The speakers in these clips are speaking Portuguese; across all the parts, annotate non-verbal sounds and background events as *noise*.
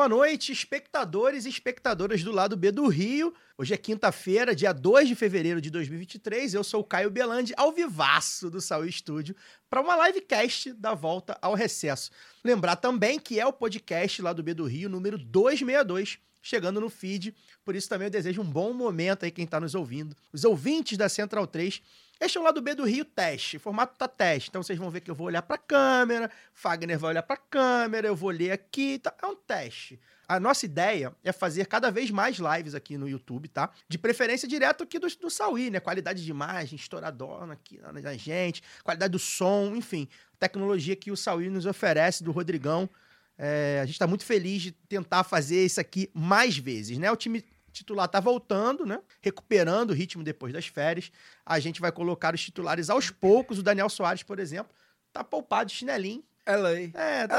Boa noite, espectadores e espectadoras do lado B do Rio. Hoje é quinta-feira, dia 2 de fevereiro de 2023. Eu sou o Caio Belandi, ao vivaço do Saúl Estúdio, para uma livecast da volta ao recesso. Lembrar também que é o podcast lá do B do Rio, número 262, chegando no feed. Por isso também eu desejo um bom momento aí quem está nos ouvindo. Os ouvintes da Central 3. Este é o lado B do Rio teste. O formato tá teste. Então vocês vão ver que eu vou olhar para a câmera, Fagner vai olhar para a câmera, eu vou ler aqui. Tá? É um teste. A nossa ideia é fazer cada vez mais lives aqui no YouTube, tá? De preferência direto aqui do, do Sauí, né? Qualidade de imagem, estouradona aqui na, na gente, qualidade do som, enfim. Tecnologia que o Sauí nos oferece, do Rodrigão. É, a gente está muito feliz de tentar fazer isso aqui mais vezes, né? O time titular tá voltando, né? Recuperando o ritmo depois das férias. A gente vai colocar os titulares aos poucos. O Daniel Soares, por exemplo, tá poupado de chinelinho. LA. É, tá,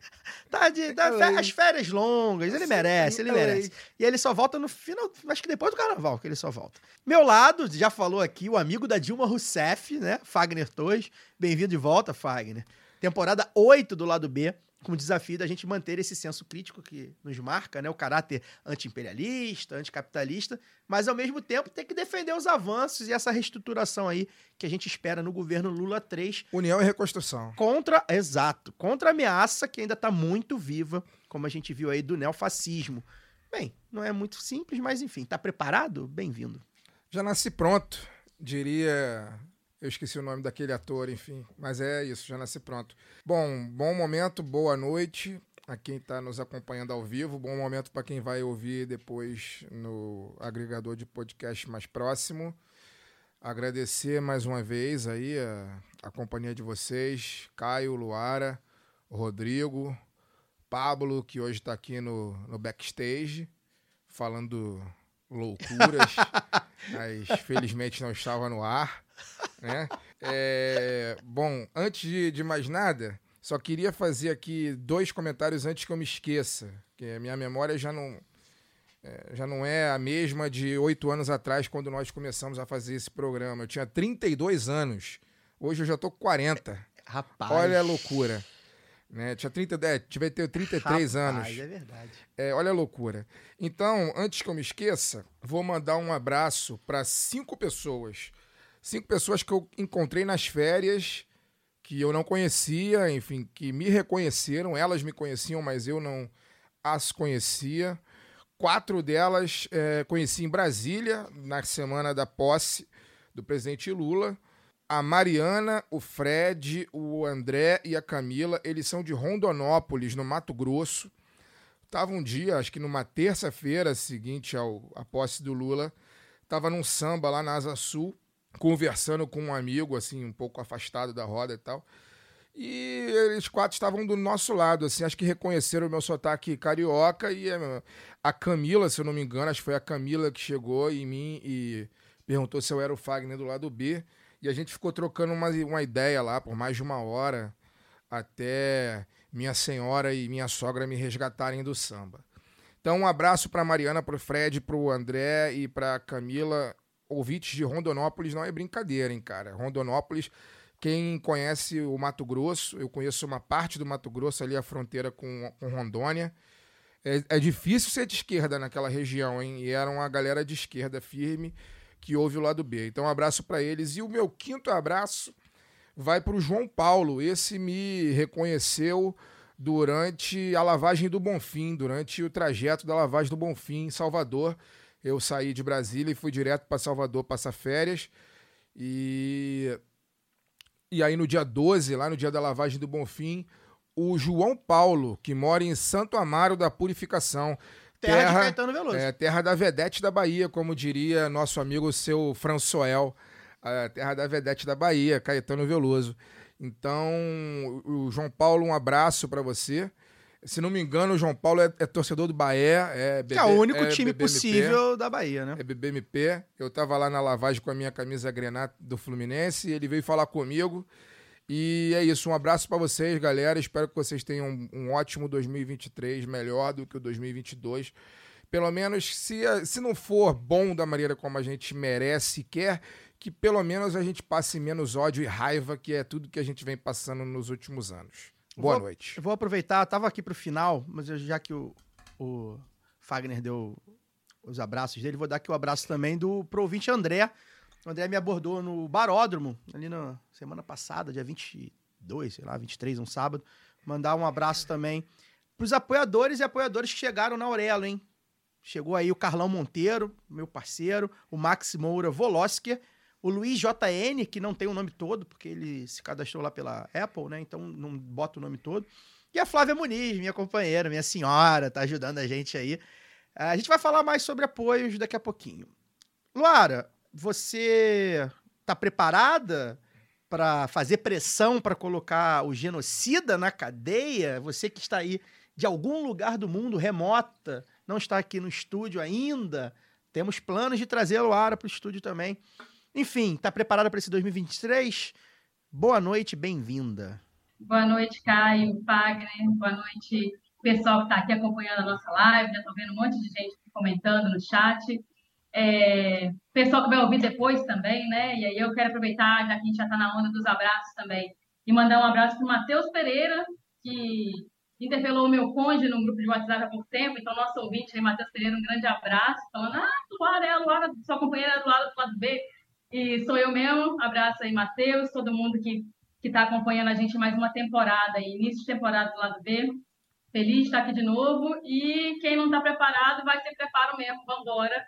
*laughs* tá de tá LA. fe- as férias longas, ele merece, ele LA. merece. E ele só volta no final, acho que depois do carnaval que ele só volta. Meu lado, já falou aqui, o amigo da Dilma Rousseff, né? Fagner Torres. Bem-vindo de volta, Fagner. Temporada 8 do lado B, com o desafio da gente manter esse senso crítico que nos marca, né? O caráter anti-imperialista, anticapitalista, mas ao mesmo tempo tem que defender os avanços e essa reestruturação aí que a gente espera no governo Lula 3 União e reconstrução. contra, exato, contra a ameaça que ainda está muito viva, como a gente viu aí do neofascismo. Bem, não é muito simples, mas enfim, tá preparado? Bem-vindo. Já nasci pronto, diria. Eu esqueci o nome daquele ator, enfim. Mas é isso, já nasci pronto. Bom, bom momento, boa noite a quem está nos acompanhando ao vivo. Bom momento para quem vai ouvir depois no agregador de podcast mais próximo. Agradecer mais uma vez aí a, a companhia de vocês, Caio, Luara, Rodrigo, Pablo, que hoje está aqui no, no backstage, falando loucuras, *laughs* mas felizmente não estava no ar. Né? É, bom, antes de, de mais nada, só queria fazer aqui dois comentários antes que eu me esqueça, que a minha memória já não, é, já não é a mesma de oito anos atrás, quando nós começamos a fazer esse programa. Eu tinha 32 anos, hoje eu já tô com 40. Rapaz. Olha a loucura. Né? Tinha 30, é, tive ter 33 rapaz, anos. É verdade. É, olha a loucura. Então, antes que eu me esqueça, vou mandar um abraço para cinco pessoas. Cinco pessoas que eu encontrei nas férias, que eu não conhecia, enfim, que me reconheceram. Elas me conheciam, mas eu não as conhecia. Quatro delas é, conheci em Brasília, na semana da posse do presidente Lula. A Mariana, o Fred, o André e a Camila, eles são de Rondonópolis, no Mato Grosso. Tava um dia, acho que numa terça-feira seguinte ao, à posse do Lula, tava num samba lá na Asa Sul, conversando com um amigo, assim, um pouco afastado da roda e tal. E eles quatro estavam do nosso lado, assim, acho que reconheceram o meu sotaque carioca e a Camila, se eu não me engano, acho que foi a Camila que chegou em mim e perguntou se eu era o Fagner do lado B. E a gente ficou trocando uma, uma ideia lá por mais de uma hora, até minha senhora e minha sogra me resgatarem do samba. Então, um abraço para Mariana, para o Fred, para o André e para Camila, ouvintes de Rondonópolis. Não é brincadeira, hein, cara. Rondonópolis, quem conhece o Mato Grosso, eu conheço uma parte do Mato Grosso ali, a fronteira com, com Rondônia. É, é difícil ser de esquerda naquela região, hein? E era uma galera de esquerda firme que ouve o lado B. Então, um abraço para eles. E o meu quinto abraço vai para o João Paulo. Esse me reconheceu durante a lavagem do Bonfim, durante o trajeto da lavagem do Bonfim em Salvador. Eu saí de Brasília e fui direto para Salvador passar férias. E e aí no dia 12, lá no dia da lavagem do Bonfim, o João Paulo, que mora em Santo Amaro da Purificação, Terra, de Caetano Veloso. é, terra da Vedete da Bahia, como diria nosso amigo seu Françoel, a terra da Vedete da Bahia, Caetano Veloso. Então, o João Paulo, um abraço para você. Se não me engano, o João Paulo é, é torcedor do Bahia. É, Que é o único é time BBMP, possível da Bahia, né? É BBMP. Eu tava lá na lavagem com a minha camisa grenata do Fluminense. Ele veio falar comigo. E é isso. Um abraço pra vocês, galera. Espero que vocês tenham um, um ótimo 2023, melhor do que o 2022. Pelo menos, se, se não for bom da maneira como a gente merece e quer, que pelo menos a gente passe menos ódio e raiva, que é tudo que a gente vem passando nos últimos anos. Boa Vou- noite. Eu vou aproveitar, tava aqui pro final, mas eu- já que o, o Fagner deu os abraços dele, vou dar aqui o abraço também do pro ouvinte André. O André me abordou no Baródromo, ali na semana passada, dia 22, sei lá, 23, um sábado. Mandar um abraço também pros apoiadores e apoiadores que chegaram na Aurelo, hein? Chegou aí o Carlão Monteiro, meu parceiro, o Max Moura Volosker, o Luiz JN, que não tem o nome todo, porque ele se cadastrou lá pela Apple, né? Então não bota o nome todo. E a Flávia Muniz, minha companheira, minha senhora, tá ajudando a gente aí. A gente vai falar mais sobre apoios daqui a pouquinho. Luara, você tá preparada para fazer pressão para colocar o genocida na cadeia? Você que está aí de algum lugar do mundo remota, não está aqui no estúdio ainda, temos planos de trazer a Luara para o estúdio também. Enfim, tá preparada para esse 2023? Boa noite, bem-vinda. Boa noite, Caio, Fagner. Boa noite, pessoal que está aqui acompanhando a nossa live. Já estou vendo um monte de gente comentando no chat. É, pessoal que vai ouvir depois também, né? E aí eu quero aproveitar, já que a gente já está na onda dos abraços também, e mandar um abraço para o Matheus Pereira, que interpelou o meu cônjuge num grupo de WhatsApp há pouco tempo. Então, nosso ouvinte aí, Matheus Pereira, um grande abraço, falando: Ah, Luara é a Luara, sua companheira é do lado do lado B. E sou eu mesmo. Abraço aí, Matheus, todo mundo que está acompanhando a gente mais uma temporada, início de temporada do lado B. Feliz de estar aqui de novo. E quem não está preparado, vai ser preparo mesmo, vamos embora.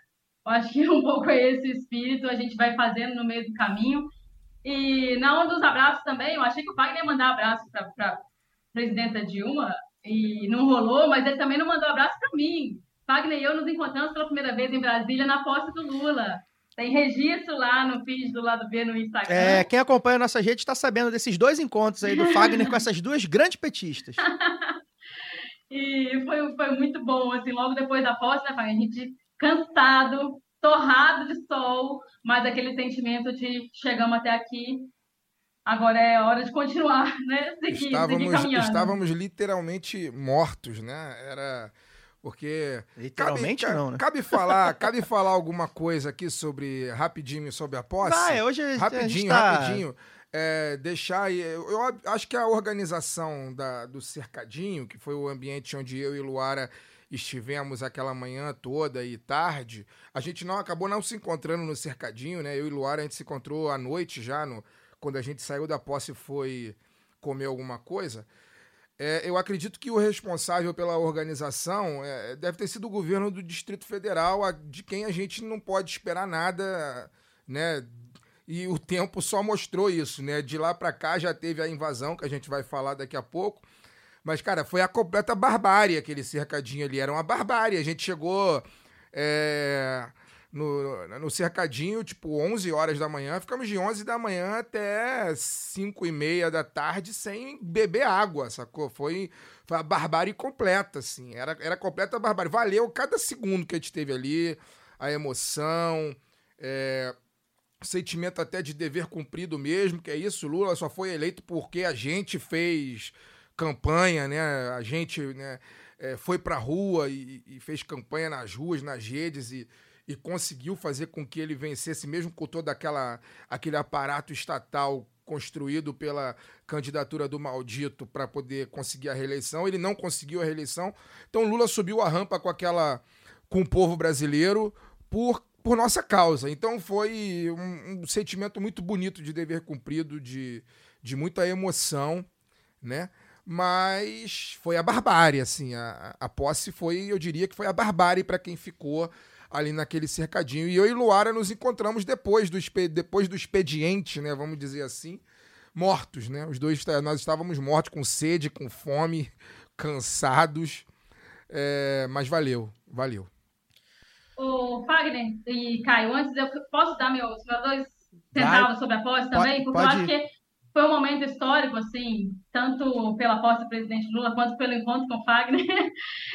Eu acho que *laughs* um pouco é esse espírito, a gente vai fazendo no meio do caminho. E na onda dos abraços também, eu achei que o Wagner ia mandar abraço para a presidenta Dilma, e não rolou, mas ele também não mandou abraço para mim. Wagner e eu nos encontramos pela primeira vez em Brasília na posse do Lula. Tem registro lá no feed do lado B no Instagram. É, quem acompanha nossas redes está sabendo desses dois encontros aí do Fagner com essas duas grandes petistas. *laughs* E foi, foi muito bom, assim, logo depois da posse, né, Fagner? A gente cansado, torrado de sol, mas aquele sentimento de chegamos até aqui, agora é hora de continuar, né? Seguir, seguir Estávamos, caminhando. estávamos literalmente mortos, né? Era. Porque. Literalmente cabe, não, né? Cabe falar, *laughs* cabe falar alguma coisa aqui sobre. Rapidinho sobre a posse? Vai, hoje a gente Rapidinho, tá- rapidinho. É, deixar. Eu, eu acho que a organização da, do Cercadinho, que foi o ambiente onde eu e Luara estivemos aquela manhã toda e tarde, a gente não acabou não se encontrando no Cercadinho, né? Eu e Luara a gente se encontrou à noite já, no, quando a gente saiu da posse e foi comer alguma coisa. É, eu acredito que o responsável pela organização é, deve ter sido o governo do Distrito Federal, a- de quem a gente não pode esperar nada, né? E o tempo só mostrou isso, né? De lá pra cá já teve a invasão, que a gente vai falar daqui a pouco. Mas, cara, foi a completa barbárie aquele cercadinho ali. Era uma barbárie. A gente chegou é, no, no cercadinho, tipo, 11 horas da manhã. Ficamos de 11 da manhã até 5 e meia da tarde sem beber água, sacou? Foi, foi a barbárie completa, assim. Era, era completa barbárie. Valeu cada segundo que a gente teve ali, a emoção, é, sentimento até de dever cumprido mesmo, que é isso, Lula só foi eleito porque a gente fez campanha, né? A gente né, é, foi pra rua e, e fez campanha nas ruas, nas redes e, e conseguiu fazer com que ele vencesse, mesmo com todo aquela, aquele aparato estatal construído pela candidatura do maldito para poder conseguir a reeleição. Ele não conseguiu a reeleição. Então Lula subiu a rampa com aquela com o povo brasileiro por por nossa causa. Então foi um, um sentimento muito bonito de dever cumprido, de, de muita emoção, né? Mas foi a barbárie, assim. A, a posse foi, eu diria que foi a barbárie para quem ficou ali naquele cercadinho. E eu e Luara nos encontramos depois do, depois do expediente, né? Vamos dizer assim, mortos, né? Os dois, nós estávamos mortos, com sede, com fome, *laughs* cansados. É, mas valeu, valeu. Ô, Fagner e Caio, antes eu posso dar meus, meus dois centavos sobre a posse também? Porque pode eu acho que foi um momento histórico, assim, tanto pela posse do presidente Lula quanto pelo encontro com o Fagner. *laughs*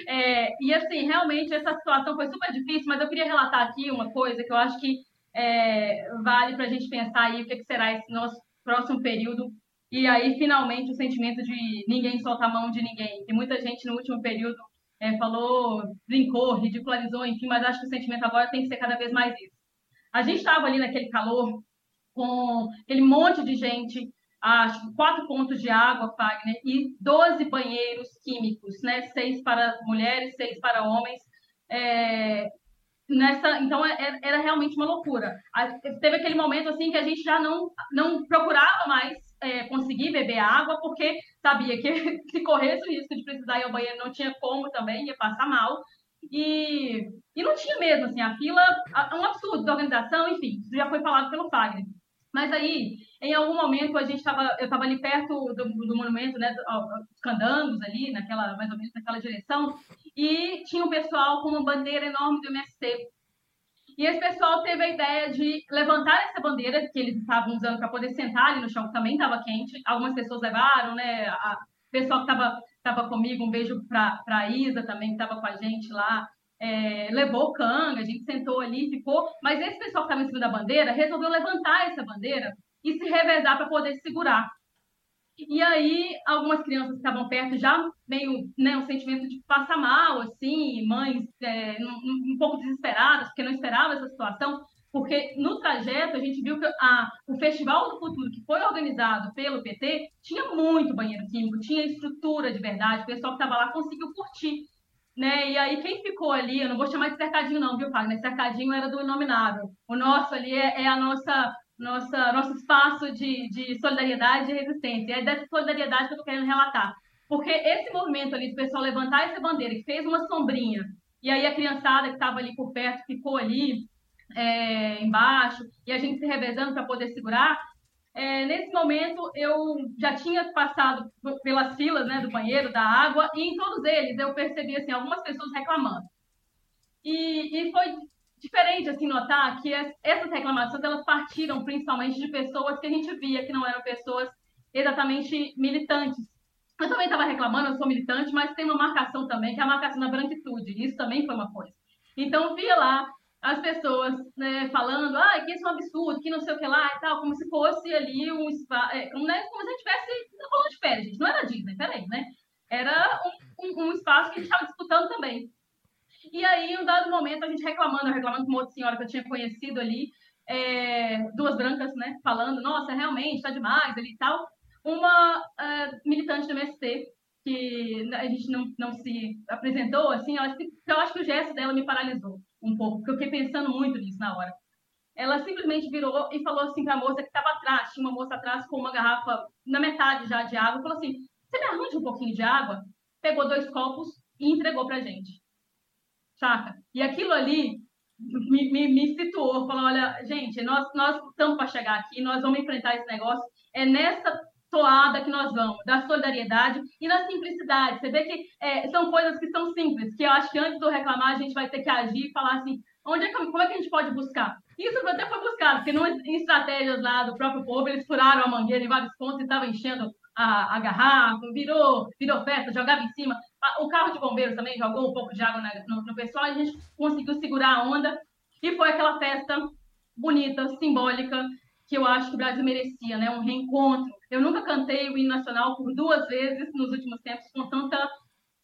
É, e, assim, realmente essa situação foi super difícil, mas eu queria relatar aqui uma coisa que eu acho que é, vale para a gente pensar aí o que, que será esse nosso próximo período. E aí, finalmente, o sentimento de ninguém solta a mão de ninguém. Tem muita gente no último período é, falou, brincou, ridicularizou, enfim, mas acho que o sentimento agora tem que ser cada vez mais isso. A gente estava ali naquele calor, com aquele monte de gente, acho quatro pontos de água, Fagner, e 12 banheiros químicos, né? Seis para mulheres, seis para homens. É, nessa, então era, era, realmente uma loucura. Teve aquele momento assim que a gente já não, não procurava mais é, conseguir beber água, porque sabia que *laughs* se corresse o risco de precisar ir ao banheiro não tinha como também, ia passar mal. E, e não tinha mesmo, assim, a fila, um absurdo da organização, enfim, já foi falado pelo Fagner. Mas aí, em algum momento, a gente estava, eu estava ali perto do, do monumento, né, dos candangos ali, naquela, mais ou menos naquela direção, e tinha um pessoal com uma bandeira enorme do MST. E esse pessoal teve a ideia de levantar essa bandeira que eles estavam usando para poder sentar ali no chão, que também estava quente. Algumas pessoas levaram, né? O pessoal que estava tava comigo, um beijo para a Isa também, que estava com a gente lá é, levou canga, a gente sentou ali, ficou. Mas esse pessoal que estava em cima da bandeira resolveu levantar essa bandeira e se revezar para poder segurar. E aí, algumas crianças que estavam perto já meio, né, um sentimento de passar mal, assim, mães é, um, um, pouco desesperadas, porque não esperavam essa situação, porque no trajeto a gente viu que a, o Festival do Futuro, que foi organizado pelo PT, tinha muito banheiro químico, tinha estrutura de verdade, o pessoal que estava lá conseguiu curtir né? E aí quem ficou ali, eu não vou chamar de cercadinho não, viu, Fagner? Cercadinho era do inominável. O nosso ali é, é a nossa, nossa nosso espaço de, de solidariedade e resistência. É dessa solidariedade que eu estou querendo relatar. Porque esse movimento ali do pessoal levantar essa bandeira, que fez uma sombrinha, e aí a criançada que estava ali por perto ficou ali é, embaixo, e a gente se revezando para poder segurar, é, nesse momento, eu já tinha passado pelas filas né, do banheiro, da água, e em todos eles eu percebi assim, algumas pessoas reclamando. E, e foi diferente assim notar que as, essas reclamações elas partiram principalmente de pessoas que a gente via que não eram pessoas exatamente militantes. Eu também estava reclamando, eu sou militante, mas tem uma marcação também, que é a marcação da branquitude. Isso também foi uma coisa. Então, via lá as pessoas né, falando ah, que isso é um absurdo, que não sei o que lá e tal, como se fosse ali um espaço, é, como, né, como se a gente estivesse falando de férias, gente. Não era Disney, peraí, né? Era um, um, um espaço que a gente estava disputando também. E aí, em um dado momento, a gente reclamando, reclamando com uma outra senhora que eu tinha conhecido ali, é, duas brancas, né, falando, nossa, realmente, está demais ali e tal. Uma uh, militante do MST, que a gente não, não se apresentou, assim, eu acho que o gesto dela me paralisou um pouco, porque eu fiquei pensando muito nisso na hora. Ela simplesmente virou e falou assim para a moça que estava atrás, tinha uma moça atrás com uma garrafa na metade já de água, falou assim: "Você me arranja um pouquinho de água?" Pegou dois copos e entregou para gente. Saca? E aquilo ali me, me, me situou, falou: "Olha, gente, nós nós estamos para chegar aqui, nós vamos enfrentar esse negócio. É nessa toada que nós vamos, da solidariedade e da simplicidade. Você vê que é, são coisas que são simples, que eu acho que antes do reclamar a gente vai ter que agir e falar assim, onde é que, como é que a gente pode buscar? Isso até foi buscado, porque não, em estratégias lá do próprio povo, eles furaram a mangueira em vários pontos e estavam enchendo a, a, garrafa, virou, virou festa, jogava em cima. O carro de bombeiros também jogou um pouco de água no, no pessoal, a gente conseguiu segurar a onda e foi aquela festa bonita, simbólica, que eu acho que o Brasil merecia, né? Um reencontro. Eu nunca cantei o hino nacional por duas vezes nos últimos tempos com tanta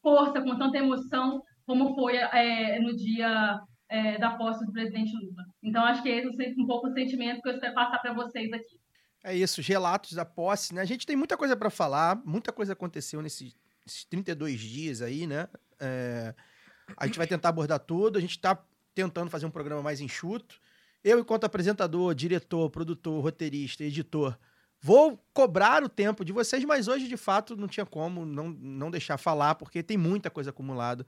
força, com tanta emoção, como foi é, no dia é, da posse do presidente Lula. Então, acho que esse é um pouco o sentimento que eu espero passar para vocês aqui. É isso, os relatos da posse, né? A gente tem muita coisa para falar, muita coisa aconteceu nesses, nesses 32 dias aí, né? É, a gente vai tentar abordar tudo, a gente está tentando fazer um programa mais enxuto. Eu, enquanto apresentador, diretor, produtor, roteirista, editor, vou cobrar o tempo de vocês, mas hoje, de fato, não tinha como não, não deixar falar, porque tem muita coisa acumulada.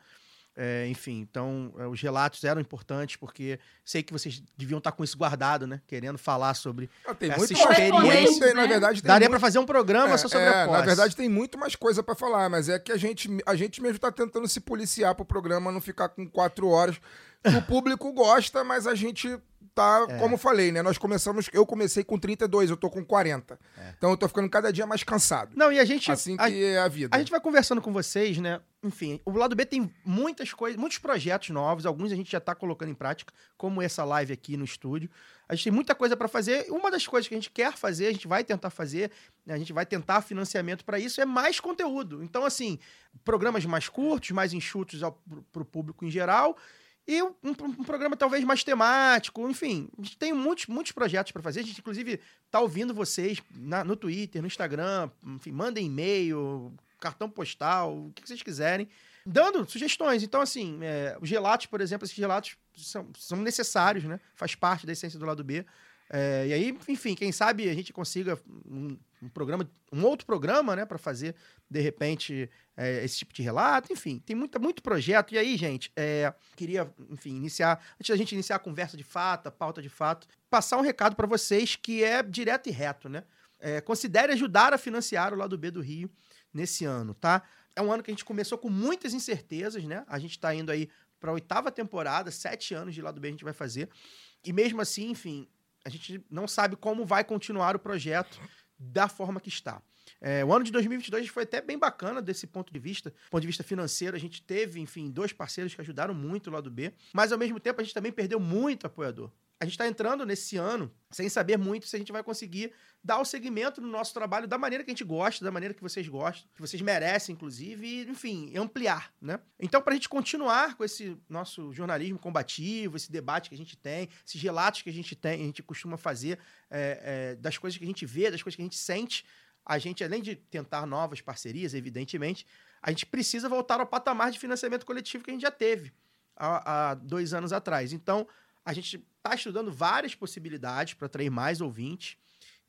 É, enfim, então é, os relatos eram importantes porque sei que vocês deviam estar com isso guardado, né? Querendo falar sobre ah, tem essa muito experiência. Tem, na verdade, tem Daria para fazer um programa é, só sobre é, a posse. Na verdade, tem muito mais coisa para falar, mas é que a gente, a gente mesmo está tentando se policiar para o programa não ficar com quatro horas. O *laughs* público gosta, mas a gente tá, É. como eu falei, né? Nós começamos, eu comecei com 32, eu tô com 40. É. Então eu tô ficando cada dia mais cansado. Não, e a gente. Assim a- que é a vida. A gente vai conversando com vocês, né? Enfim, o lado B tem muitas coisas, muitos projetos novos, alguns a gente já tá colocando em prática, como essa live aqui no estúdio. A gente tem muita coisa para fazer. Uma das coisas que a gente quer fazer, a gente vai tentar fazer, né, a gente vai tentar financiamento para isso, é mais conteúdo. Então, assim, programas mais curtos, mais enxutos para o público em geral. E um, um- programa talvez mais temático, enfim, a gente tem muitos, muitos projetos para fazer. A gente, inclusive, tá ouvindo vocês na- no Twitter, no Instagram, enfim, mandem e-mail, cartão postal, o que vocês quiserem, dando sugestões. Então, assim, é, os relatos, por exemplo, esses relatos são, são necessários, né? Faz parte da essência do lado B. É, e aí, enfim, quem sabe a gente consiga um programa, um outro programa, né, para fazer de repente é, esse tipo de relato. Enfim, tem muita, muito projeto. E aí, gente, é, queria, enfim, iniciar antes da gente iniciar a conversa de fato, a pauta de fato, passar um recado para vocês que é direto e reto, né? É, considere ajudar a financiar o lado B do Rio nesse ano, tá? É um ano que a gente começou com muitas incertezas, né? A gente está indo aí para a oitava temporada, sete anos de lado B a gente vai fazer. E mesmo assim, enfim, a gente não sabe como vai continuar o projeto da forma que está. É, o ano de 2022 foi até bem bacana desse ponto de vista. Do ponto de vista financeiro, a gente teve, enfim, dois parceiros que ajudaram muito o lado B, mas ao mesmo tempo a gente também perdeu muito apoiador. A gente está entrando nesse ano sem saber muito se a gente vai conseguir dar o segmento no nosso trabalho da maneira que a gente gosta, da maneira que vocês gostam, que vocês merecem, inclusive, e, enfim, ampliar, né? Então, para a gente continuar com esse nosso jornalismo combativo, esse debate que a gente tem, esses relatos que a gente tem, a gente costuma fazer é, é, das coisas que a gente vê, das coisas que a gente sente, a gente, além de tentar novas parcerias, evidentemente, a gente precisa voltar ao patamar de financiamento coletivo que a gente já teve há, há dois anos atrás. Então, a gente está estudando várias possibilidades para atrair mais ouvintes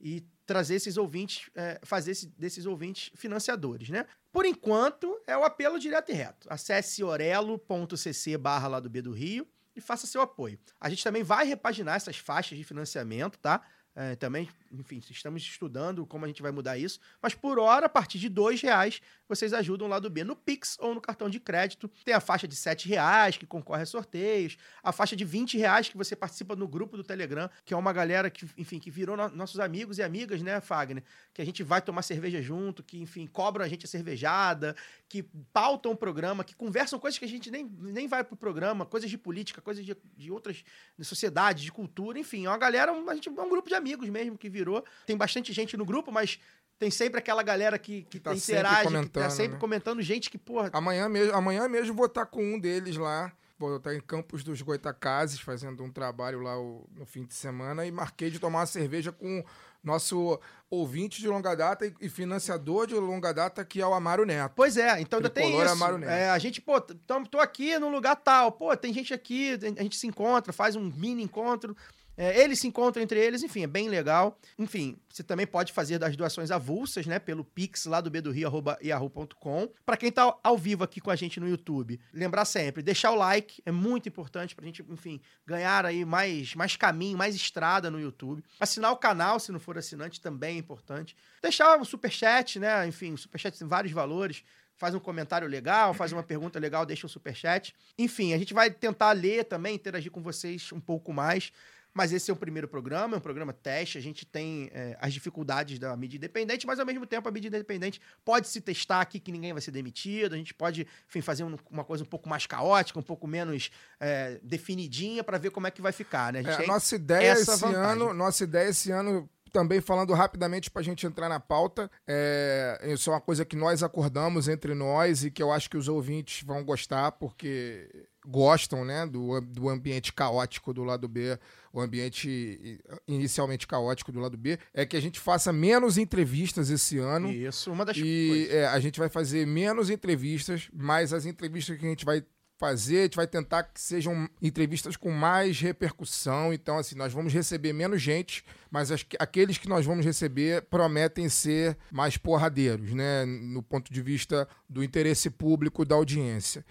e trazer esses ouvintes, é, fazer esse- desses ouvintes financiadores, né? Por enquanto, é o apelo direto e reto. Acesse orelo.cc barra lá do B do Rio e faça seu apoio. A gente também vai repaginar essas faixas de financiamento, tá? É, também, enfim, estamos estudando como a gente vai mudar isso. Mas por hora, a partir de R$ reais, vocês ajudam lá do B no Pix ou no cartão de crédito. Tem a faixa de R$ reais que concorre a sorteios, a faixa de R$ reais que você participa no grupo do Telegram, que é uma galera que, enfim, que virou no- nossos amigos e amigas, né, Fagner? Que a gente vai tomar cerveja junto, que, enfim, cobram a gente a cervejada, que pautam o programa, que conversam coisas que a gente nem, nem vai pro programa, coisas de política, coisas de, de outras de sociedade, de cultura, enfim, é uma galera, a gente, é um grupo de amigos mesmo que virou. Tem bastante gente no grupo, mas tem sempre aquela galera que, que, tá interage, sempre que tá comentando, sempre né? comentando, gente que, porra, Amanhã mesmo, amanhã mesmo vou estar com um deles lá. Vou estar em Campos dos Goitacazes, fazendo um trabalho lá o- no fim de semana. E marquei de tomar uma cerveja com nosso ouvinte de longa data e, financiador de longa data, que é o Amaro Neto. Pois é, então ainda tem isso. Amaro Neto. É, a gente, pô, tamo, tô aqui num lugar tal, pô, tem gente aqui, a gente se encontra, faz um mini encontro. É, eles se encontram entre eles, enfim, é bem legal. Enfim, você também pode fazer das doações avulsas, né? Pelo Pix lá do bedorio, arroba yahoo.com. Pra quem tá ao vivo aqui com a gente no YouTube, lembrar sempre, deixar o like, é muito importante pra gente, enfim, ganhar aí mais, mais caminho, mais estrada no YouTube. Assinar o canal, se não for assinante, também é importante. Deixar o superchat, né? Enfim, superchat tem vários valores. Faz um comentário legal, faz uma pergunta legal, deixa um superchat. Enfim, a gente vai tentar ler também, interagir com vocês um pouco mais. Mas esse é o primeiro programa, é um programa teste. A gente tem é, as dificuldades da mídia independente, mas ao mesmo tempo a mídia independente pode se testar aqui que ninguém vai ser demitido. A gente pode, enfim, fazer um- uma coisa um pouco mais caótica, um pouco menos é, definidinha para ver como é que vai ficar, né? A gente É, nossa ideia esse vantagem. ano, nossa ideia esse ano também falando rapidamente para a gente entrar na pauta, é, isso é uma coisa que nós acordamos entre nós e que eu acho que os ouvintes vão gostar porque gostam, né, do, do ambiente caótico do lado B, o ambiente inicialmente caótico do lado B, é que a gente faça menos entrevistas esse ano. Isso, uma das E coisas. é, a gente vai fazer menos entrevistas, mas as entrevistas que a gente vai fazer, a gente vai tentar que sejam entrevistas com mais repercussão. Então, assim, nós vamos receber menos gente, mas as- aqueles que nós vamos receber prometem ser mais porradeiros, né? No ponto de vista do interesse público da audiência.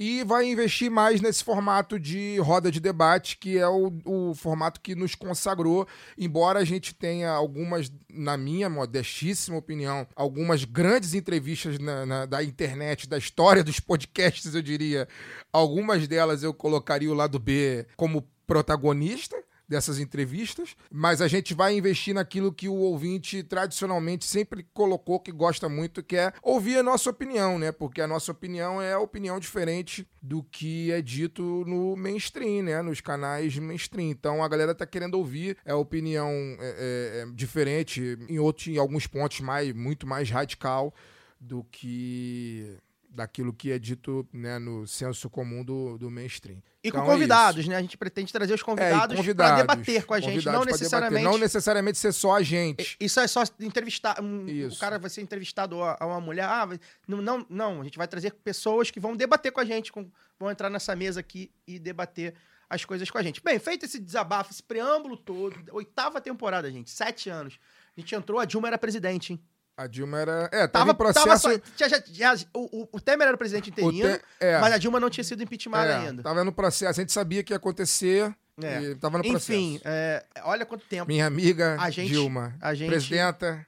E vai investir mais nesse formato de roda de debate, que é o, o formato que nos consagrou. Embora a gente tenha algumas, na minha modestíssima opinião, algumas grandes entrevistas na- na- da internet, da história dos podcasts, eu diria. Algumas delas eu colocaria o lado B como protagonista. Dessas entrevistas, mas a gente vai investir naquilo que o ouvinte tradicionalmente sempre colocou que gosta muito, que é ouvir a nossa opinião, né? Porque a nossa opinião é a opinião diferente do que é dito no mainstream, né? Nos canais mainstream. Então a galera tá querendo ouvir a opinião é, é, é, diferente, em, outros, em alguns pontos mais, muito mais radical do que daquilo que é dito né, no senso comum do, do mainstream. E Então com é convidados, isso. né? A gente pretende trazer os É, convidados, convidados, para debater com a gente, não pra debater, necessariamente. Não necessariamente ser só a gente. Isso é só entrevistar. um- o Isso. cara vai ser entrevistado a, a uma mulher. Ah, não, não, não. A gente vai trazer pessoas que vão debater com a gente, com- vão entrar nessa mesa aqui e debater as coisas com a gente. Bem, feito esse desabafo, esse preâmbulo todo, oitava temporada, gente, sete anos. A gente entrou, a Dilma era presidente, hein? A Dilma era. É, tava Tava, processo. tava só- já- já- já- o, o- Temer era o presidente o interino, te- é, mas a Dilma não tinha sido impeachmentada é, ainda. Tava no processo. A gente sabia que ia acontecer. É. E tava no processo. Enfim, é, olha quanto tempo. Minha amiga A gente- Dilma, a gente- presidenta.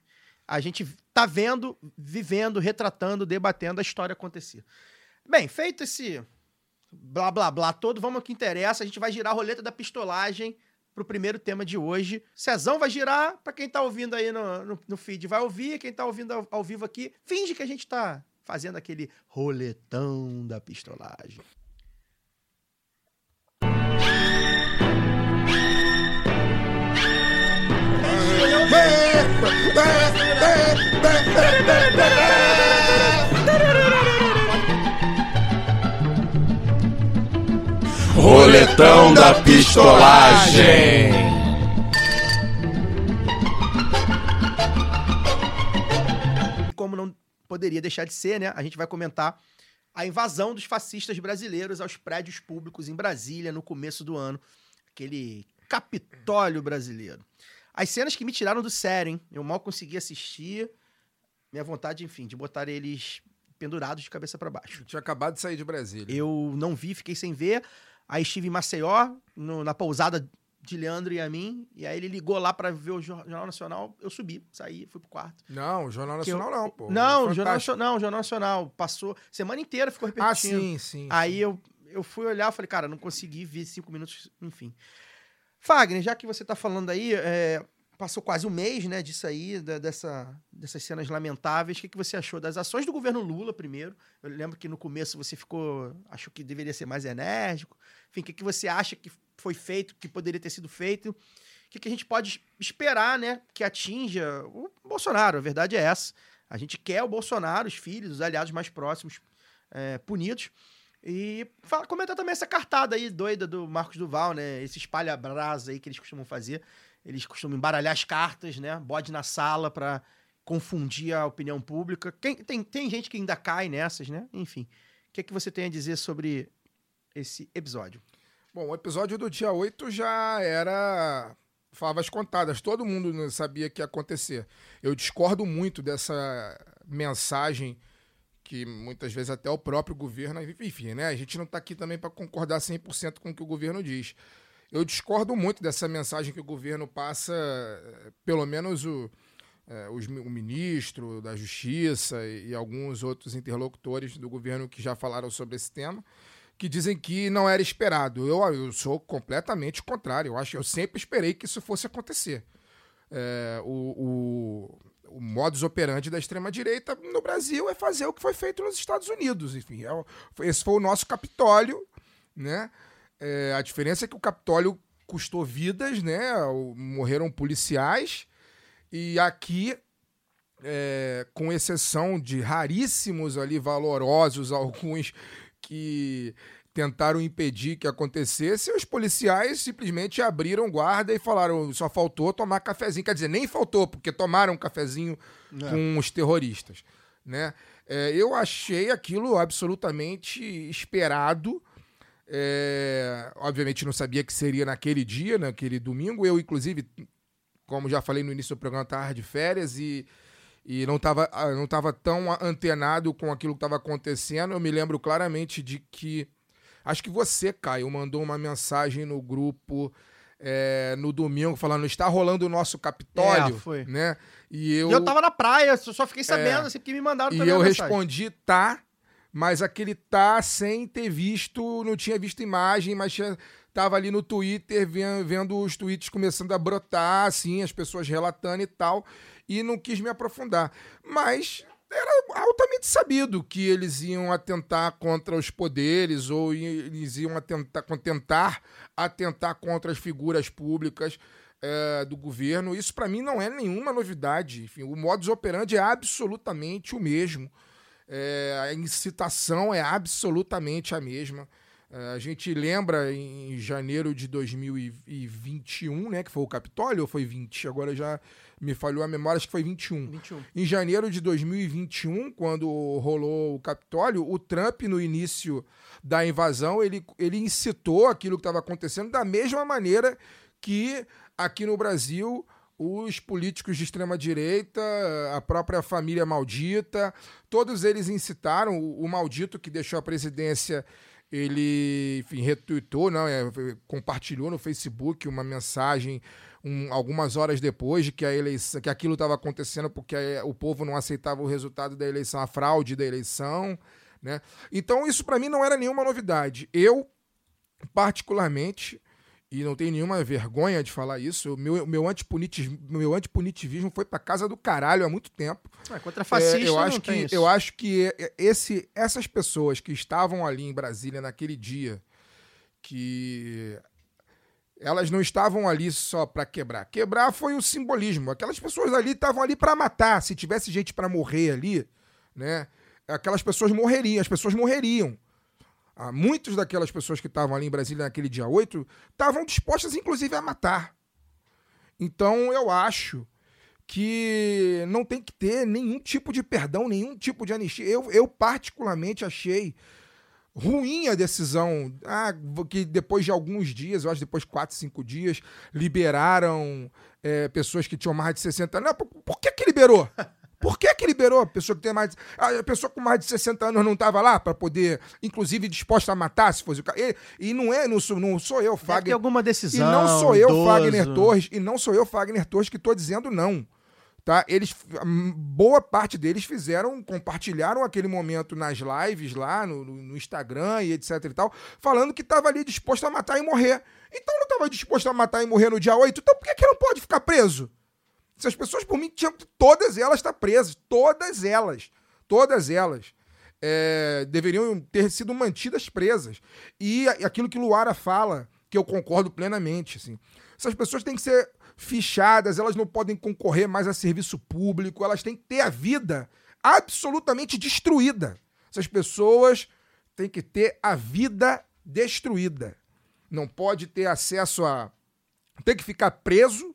A gente tá vendo, vivendo, retratando, debatendo a história acontecer. Bem, feito esse blá blá blá todo, vamos ao que interessa. A gente vai girar a roleta da pistolagem pro primeiro tema de hoje. Cezão vai girar, pra quem tá ouvindo aí no, no, no feed vai ouvir, quem tá ouvindo ao, ao vivo aqui, finge que a gente tá fazendo aquele roletão da pistolagem. Roletão da pistolagem. E como não poderia deixar de ser, né? A gente vai comentar a invasão dos fascistas brasileiros aos prédios públicos em Brasília no começo do ano. Aquele Capitólio brasileiro. As cenas que me tiraram do sério, hein? Eu mal consegui assistir. Minha vontade, enfim, de botar eles pendurados de cabeça para baixo. Tinha acabado de sair de Brasília. Eu não vi, fiquei sem ver. Aí estive em Maceió, no- na pousada de Leandro e a mim. E aí ele ligou lá para ver o Jor- Jornal Nacional. Eu subi, saí, fui pro quarto. Não, o Jornal Que eu- Nacional não, pô. Não, Fantástico. Jornal Nacional, não, Jornal Nacional. Passou semana inteira, ficou repetindo. Ah, sim, sim. Aí eu, eu fui olhar, falei, cara, não consegui ver cinco minutos, enfim. Fagner, já que você tá falando aí, é, passou quase um mês, né, disso aí, da- dessa, dessas cenas lamentáveis. O que, que você achou das ações do governo Lula, primeiro? Eu lembro que no começo você ficou, achou que deveria ser mais enérgico. Enfim, o que, que você acha que foi feito, que poderia ter sido feito? O que, que a gente pode esperar, né, que atinja o Bolsonaro? A verdade é essa. A gente quer o Bolsonaro, os filhos, os aliados mais próximos é, punidos. E fala, comenta também essa cartada aí doida do Marcos Duval, né? Esse espalha-brasa aí que eles costumam fazer. Eles costumam embaralhar as cartas, né? Bode na sala pra confundir a opinião pública. Quem- tem, tem gente que ainda cai nessas, né? Enfim. O que, é que você tem a dizer sobre esse episódio? Bom, o episódio do dia 8 já era favas contadas. Todo mundo né, sabia que ia acontecer. Eu discordo muito dessa mensagem que muitas vezes até o próprio governo, enfim, né? A gente não está aqui também para concordar 100% com o que o governo diz. Eu discordo muito dessa mensagem que o governo passa, eh, pelo menos o, eh, os o ministro da Justiça e, e alguns outros interlocutores do governo que já falaram sobre esse tema, que dizem que não era esperado. Eu, eu sou completamente contrário. Eu acho, eu sempre esperei que isso fosse acontecer. É, o, o, o modus operandi da extrema-direita no Brasil é fazer o que foi feito nos Estados Unidos. Enfim, é esse foi o nosso Capitólio, né? É, a diferença é que o Capitólio custou vidas, né? Morreram policiais. E aqui, é, com exceção de raríssimos ali, valorosos, *laughs* alguns que tentaram impedir que acontecesse, os policiais simplesmente abriram guarda e falaram: só faltou tomar cafezinho. Quer dizer, nem faltou, porque tomaram um cafezinho com os terroristas. Né? É, eu achei aquilo absolutamente esperado. É, obviamente não sabia que seria naquele dia, naquele domingo. Eu, inclusive, como já falei no início do programa, estava de férias e, e não estava não tava tão antenado com aquilo que estava acontecendo. Eu me lembro claramente de que. Acho que você, Caio, mandou uma mensagem no grupo é, no domingo falando: está rolando o nosso Capitólio. É, foi. Né? E eu, E eu tava na praia, só fiquei sabendo, assim, porque me mandaram e eu respondi tá, mas aquele tá sem ter visto, não tinha visto imagem, mas tinha, tava ali no Twitter vendo, os tweets começando a brotar, assim, as pessoas relatando e tal, e não quis me aprofundar. Mas era altamente sabido que eles iam atentar contra os poderes ou eles iam atentar, tentar atentar contra as figuras públicas é, do governo. Isso, para mim, não é nenhuma novidade. Enfim, o modus operandi é absolutamente o mesmo. É, a incitação é absolutamente a mesma. É, a gente lembra em janeiro de 2021, né, que foi o Capitólio, ou foi 20? Agora já me falhou a memória, acho que foi 21. 21. Em janeiro de 2021, quando rolou o Capitólio, o Trump, no início da invasão, ele, ele incitou aquilo que estava acontecendo da mesma maneira que aqui no Brasil os políticos de extrema direita, a própria família maldita, todos eles incitaram o, o maldito que deixou a presidência ele enfim, retweetou, não, é, compartilhou no Facebook uma mensagem um, algumas horas depois de que a eleição, que aquilo estava acontecendo porque a, o povo não aceitava o resultado da eleição, a fraude da eleição, né? Então isso para mim não era nenhuma novidade. Eu particularmente e não tenho nenhuma vergonha de falar isso. Meu, meu, antipunitivismo, meu antipunitivismo foi para casa do caralho há muito tempo. É, contra fascista é, eu acho não que. Eu acho que esse, essas pessoas que estavam ali em Brasília naquele dia, que elas não estavam ali só para quebrar. Quebrar foi o simbolismo. Aquelas pessoas ali estavam ali para matar. Se tivesse gente para morrer ali, né? Aquelas pessoas morreriam, as pessoas morreriam. Ah, muitas daquelas pessoas que estavam ali em Brasília naquele dia 8 estavam dispostas, inclusive, a matar. Então, eu acho que não tem que ter nenhum tipo de perdão, nenhum tipo de anistia. Eu, eu particularmente, achei ruim a decisão. Ah, que depois de alguns dias, eu acho depois de 4, 5 dias, liberaram é, pessoas que tinham mais de 60 anos. Não, por, por que, que liberou? *laughs* Por que, que liberou a pessoa que tem mais. A pessoa com mais de 60 anos não estava lá para poder, inclusive, disposta a matar, se fosse o caso. E, e não é, não sou, não sou eu, Fagner. alguma E decisão. não sou eu, idoso. Fagner Torres, e não sou eu, Fagner Torres, que estou dizendo não. Tá? Eles, hum, boa parte deles fizeram, compartilharam aquele momento nas lives lá no, no- no Instagram e etc e tal, falando que estava ali disposto a matar e morrer. Então não estava disposto a matar e morrer no dia 8, então por que, que não pode ficar preso? Se as pessoas, por mim, tinham todas elas estar presas. Todas elas. Todas elas. é, deveriam ter sido mantidas presas. E aquilo que Luara fala, que eu concordo plenamente, assim. Essas pessoas têm que ser fichadas, elas não podem concorrer mais a serviço público, elas têm que ter a vida absolutamente destruída. Essas pessoas têm que ter a vida destruída. Não pode ter acesso a. Tem que ficar preso,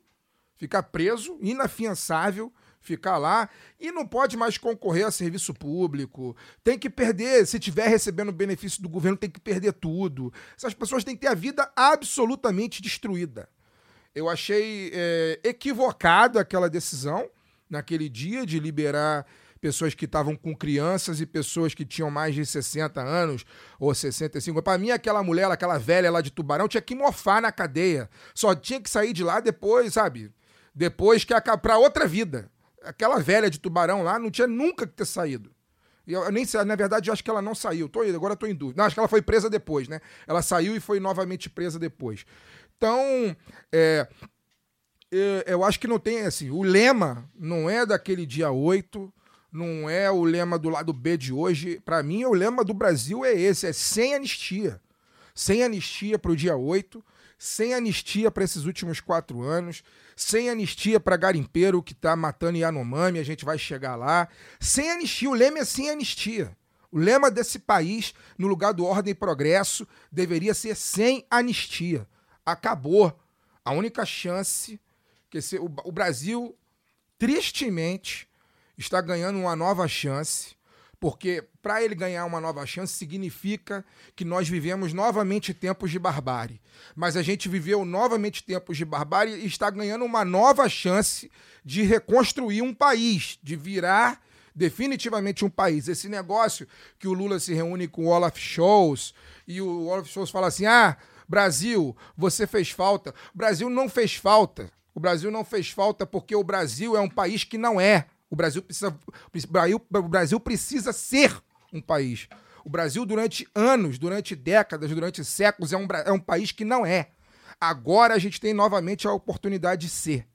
ficar preso, inafiançável, ficar lá e não pode mais concorrer a serviço público. Tem que perder, se tiver recebendo benefício do governo, tem que perder tudo. Essas pessoas têm que ter a vida absolutamente destruída. Eu achei é, equivocado aquela decisão naquele dia de liberar pessoas que estavam com crianças e pessoas que tinham mais de 60 anos ou 65. Para mim, aquela mulher, aquela velha lá de Tubarão, tinha que mofar na cadeia. Só tinha que sair de lá depois, sabe? Depois que para outra vida. Aquela velha de Tubarão lá não tinha nunca que ter saído. E Eu, eu nem sei, na verdade, eu acho que ela não saiu. Tô, agora tô em dúvida. Não, acho que ela foi presa depois, né? Ela saiu e foi novamente presa depois. Então, é, eu, eu acho que não tem assim. O lema não é daquele dia 8, não é o lema do lado B de hoje. Para mim, o lema do Brasil é esse: é sem anistia. Sem anistia para o dia 8, sem anistia para esses últimos quatro anos, sem anistia para garimpeiro que tá matando Yanomami, a gente vai chegar lá. Sem anistia, o lema é sem anistia. O lema desse país, no lugar do ordem e progresso, deveria ser sem anistia. Acabou. A única chance que esse, o, o Brasil, tristemente, está ganhando uma nova chance, porque para ele ganhar uma nova chance significa que nós vivemos novamente tempos de barbárie. Mas a gente viveu novamente tempos de barbárie e está ganhando uma nova chance de reconstruir um país, de virar definitivamente um país. Esse negócio que o Lula se reúne com o Olaf Scholz e o Olaf Scholz fala assim: "Ah, Brasil, você fez falta". O Brasil não fez falta. O Brasil não fez falta porque o Brasil é um país que não é. O Brasil precisa, o Brasil- precisa ser um país. O Brasil, durante anos, durante décadas, durante séculos, é um, é um país que não é. Agora a gente tem novamente a oportunidade de ser.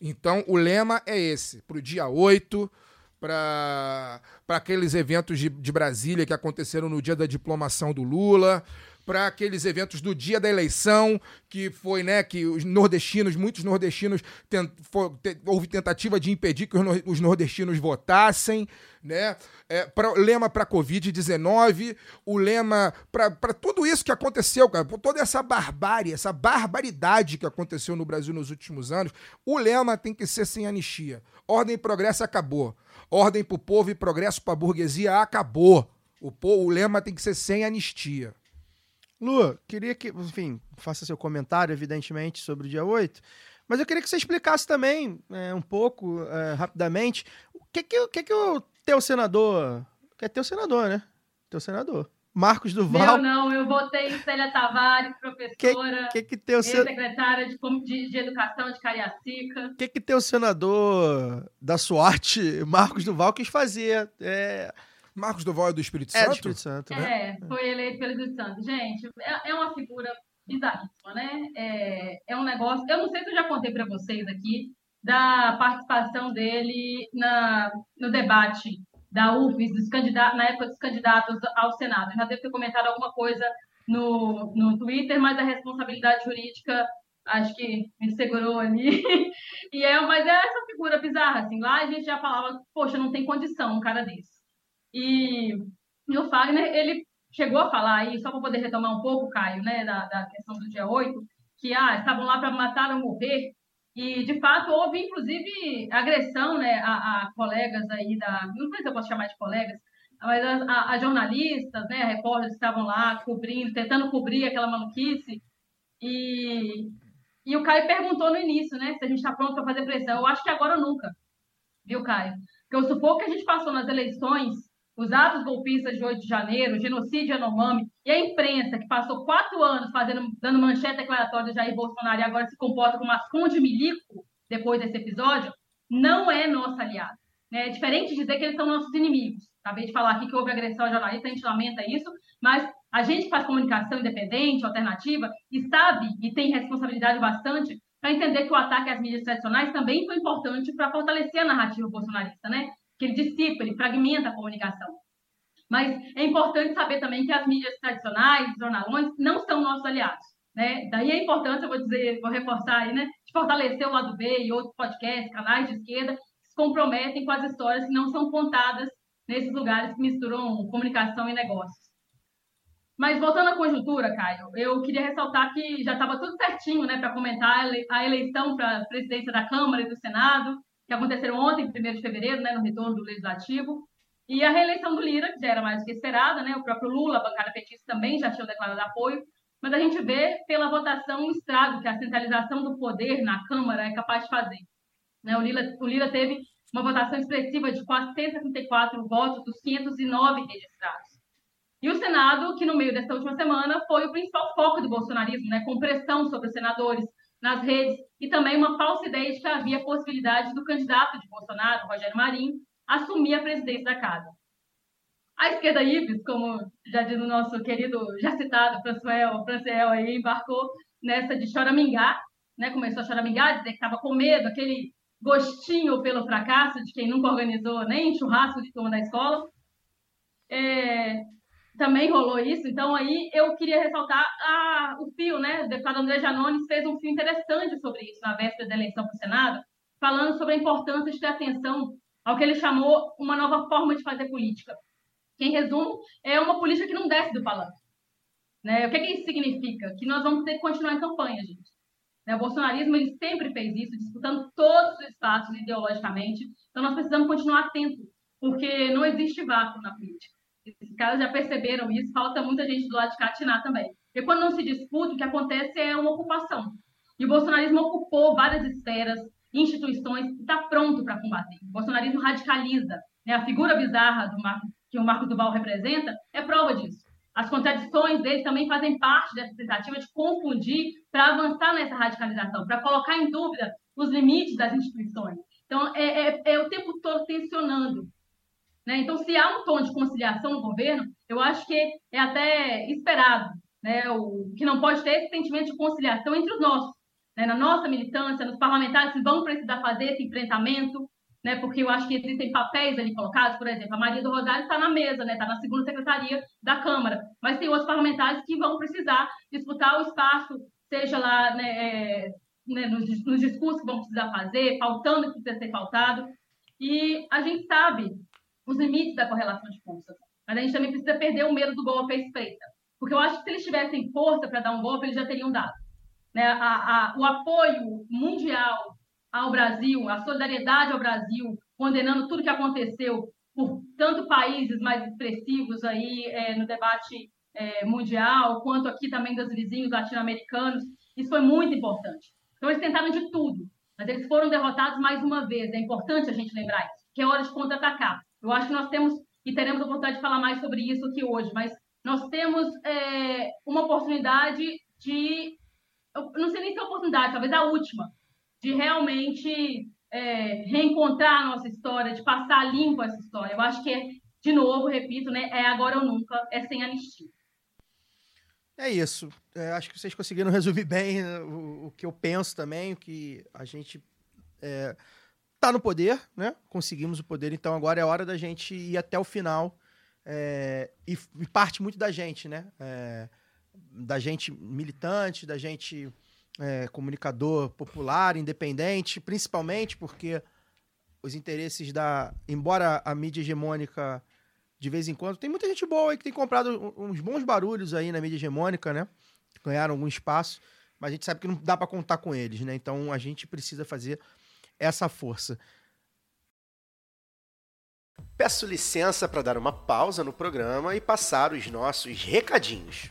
Então, o lema é esse: para o dia 8, para aqueles eventos de, de Brasília que aconteceram no dia da diplomação do Lula, para aqueles eventos do dia da eleição, que foi, né, que os nordestinos, muitos nordestinos, tent, for, te, houve tentativa de impedir que os, os nordestinos votassem, né? É, pra, lema para Covid-19, o lema para tudo isso que aconteceu, cara, toda essa barbárie, essa barbaridade que aconteceu no Brasil nos últimos anos, o lema tem que ser sem anistia. Ordem e progresso acabou. Ordem para o povo e progresso para a burguesia acabou. O, o lema tem que ser sem anistia. Lu, queria que, enfim, faça seu comentário, evidentemente, sobre o dia 8, mas eu queria que você explicasse também, é, um pouco, é, rapidamente, o que que, o que que o teu senador, que é teu senador, né? Teu senador. Marcos Duval. Meu não, eu votei em Célia Tavares, professora, que, que, que teu sen... secretária de, de, de, Educação de Cariacica. O que, que teu senador da sorte, Marcos Duval, quis fazer? É... Marcos Duval é do Espírito é Santo? do Espírito Santo, né? É, foi eleito pelo Espírito Santo. Gente, é, é uma figura bizarríssima, né? É, é um negócio... Eu não sei se eu já contei para vocês aqui da participação dele na, no debate da UFES, dos candidatos, na época dos candidatos ao Senado. Eu já devo ter comentado alguma coisa no, no Twitter, mas a responsabilidade jurídica acho que me segurou ali. *laughs* e é, mas é essa figura bizarra, assim. Lá a gente já falava, poxa, não tem condição um cara desse. E, e o Fagner, ele chegou a falar aí, só para poder retomar um pouco, Caio, né, da, da questão do dia 8, que ah, estavam lá para matar ou morrer. E, de fato, houve, inclusive, agressão né, a, a colegas aí da. Não sei se eu posso chamar de colegas, mas a, a, jornalistas, né, repórteres estavam lá cobrindo, tentando cobrir aquela maluquice. E, e o Caio perguntou no início, né, se a gente está pronto para fazer pressão. Eu acho que agora ou nunca, viu, Caio? Porque o sufoco que a gente passou nas eleições os atos golpistas de 8 de janeiro, o genocídio Yanomami, e a imprensa, que passou quatro anos fazendo, dando manchete declaratória de Jair Bolsonaro e agora se comporta como ascunde de milico depois desse episódio, não é nosso aliado. Né? É diferente de dizer que eles são nossos inimigos. Acabei de falar aqui que houve agressão a jornalista, a gente lamenta isso, mas a gente faz comunicação independente, alternativa, e sabe e tem responsabilidade bastante para entender que o ataque às mídias tradicionais também foi importante para fortalecer a narrativa bolsonarista, né? Que ele dissipa, ele fragmenta a comunicação. Mas é importante saber também que as mídias tradicionais, os jornalões, não são nossos aliados. Né? Daí a importância, eu vou dizer, vou reforçar aí, né, de fortalecer o lado B e outros podcasts, canais de esquerda, que se comprometem com as histórias que não são contadas nesses lugares que misturam comunicação e negócios. Mas voltando à conjuntura, Caio, eu queria ressaltar que já estava tudo certinho né, para comentar a eleição para a presidência da Câmara e do Senado, que aconteceram ontem, 1 de fevereiro, né, no retorno do Legislativo, e a reeleição do Lira, que já era mais do que esperada, né, o próprio Lula, a bancada petista também já tinha declarado apoio, mas a gente vê pela votação o estrago que a centralização do poder na Câmara é capaz de fazer. Né, o, Lira, o Lira teve uma votação expressiva de 434 votos dos 509 registrados. E o Senado, que no meio dessa última semana foi o principal foco do bolsonarismo, né, com pressão sobre os senadores, nas redes e também uma falsa ideia de que havia possibilidade do candidato de Bolsonaro, Rogério Marinho, assumir a presidência da casa. A esquerda Ives, como já diz o nosso querido, já citado, Françoel, Franciel aí, embarcou nessa de choramingar, né? começou a choramingar, dizer que estava com medo, aquele gostinho pelo fracasso de quem nunca organizou nem churrasco de turma da escola. É, também rolou isso. Então, aí eu queria ressaltar a, o fio, né? O deputado André Janones fez um fio interessante sobre isso na véspera da eleição para o Senado, falando sobre a importância de ter atenção ao que ele chamou uma nova forma de fazer política. Em resumo, é uma política que não desce do palanque. Né? O que, que isso significa? Que nós vamos ter que continuar em campanha, gente. Né? O bolsonarismo ele sempre fez isso, disputando todos os espaços ideologicamente. Então, nós precisamos continuar atentos, porque não existe vácuo na política. Esses caras já perceberam isso, falta muita gente do lado de cá atinar também. Porque quando não se disputa, o que acontece é uma ocupação. E o bolsonarismo ocupou várias esferas, instituições, e está pronto para combater. O bolsonarismo radicaliza. Né? A figura bizarra Marco, que o Marco Duval representa é prova disso. As contradições dele também fazem parte dessa tentativa de confundir para avançar nessa radicalização, para colocar em dúvida os limites das instituições. Então, é, é, é o tempo todo tensionando Né? Então, se há um tom de conciliação no governo, eu acho que é até esperado. Né? O que não pode ter é esse sentimento de conciliação entre os nossos. Né? Na nossa militância, nos parlamentares que vão precisar fazer esse enfrentamento, né? porque eu acho que existem papéis ali colocados, por exemplo, a Maria do Rosário está na mesa, está né? Tá na segunda secretaria da Câmara, mas tem outros parlamentares que vão precisar disputar o espaço, seja lá né, é, né, nos, nos discursos que vão precisar fazer, faltando o que precisa ser faltado. E a gente sabe os limites da correlação de forças. Mas a gente também precisa perder o medo do golpe à espreita. Porque eu acho que se eles tivessem força para dar um golpe, eles já teriam dado. Né? A, a, o apoio mundial ao Brasil, a solidariedade ao Brasil, condenando tudo que aconteceu por tanto países mais expressivos aí é, no debate é, mundial, quanto aqui também dos vizinhos latino-americanos, isso foi muito importante. Então eles tentaram de tudo, mas eles foram derrotados mais uma vez. É importante a gente lembrar isso, que é hora de contra-atacar. Eu acho que nós temos e teremos a oportunidade de falar mais sobre isso aqui hoje, mas nós temos é, uma oportunidade de, não sei nem se é oportunidade, talvez a última, de realmente é, reencontrar a nossa história, de passar limpo essa história. Eu acho que, é, de novo, repito, né, é agora ou nunca, é sem anistia. É isso. É, acho que vocês conseguiram *laughs* resumir bem né, o, o, que eu penso também, o que a gente é, tá no poder, né? Conseguimos o poder, então agora é hora da gente ir até o final. É, e, e, parte muito da gente, né? É, da gente militante, da gente é, comunicador popular, independente, principalmente porque os interesses da. Embora a mídia hegemônica, de vez em quando, tem muita gente boa aí que tem comprado uns bons barulhos aí na mídia hegemônica, né? Ganharam algum espaço, mas a gente sabe que não dá para contar com eles, né? Então a gente precisa fazer essa força. Peço licença para dar uma pausa no programa e passar os nossos recadinhos.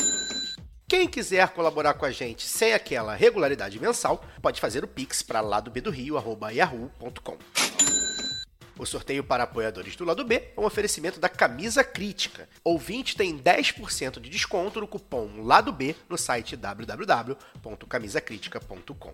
Quem quiser colaborar com a gente sem aquela regularidade mensal, pode fazer o pix para ladobdorio@yahoo.com. O sorteio para apoiadores do lado B é um oferecimento da Camisa Crítica. Ouvinte tem 10% de desconto no cupom Lado B no site www.camisacritica.com.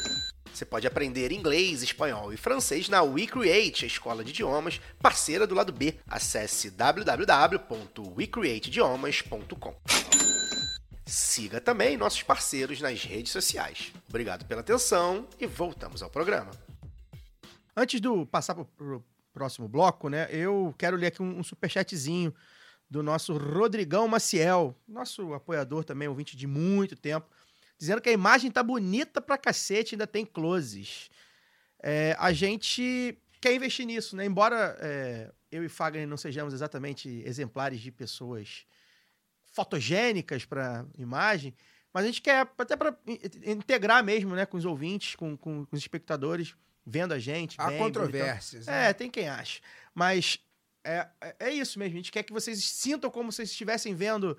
Você pode aprender inglês, espanhol e francês na WeCreate, a escola de idiomas parceira do lado B. Acesse www.wecreateidiomas.com. Siga também nossos parceiros nas redes sociais. Obrigado pela atenção e voltamos ao programa. Antes do passar para o próximo bloco, né, eu quero ler aqui um, um superchatzinho do nosso Rodrigão Maciel, nosso apoiador também, ouvinte de muito tempo dizendo que a imagem tá bonita pra cacete, ainda tem closes. É, a gente quer investir nisso, né? Embora é, eu e Fagner não sejamos exatamente exemplares de pessoas fotogênicas para imagem, mas a gente quer até para integrar mesmo, né, com os ouvintes, com, com, com os espectadores, vendo a gente. Há bem, controvérsias. Né? É, tem quem acha. Mas é, é, é isso mesmo. A gente quer que vocês sintam como se estivessem vendo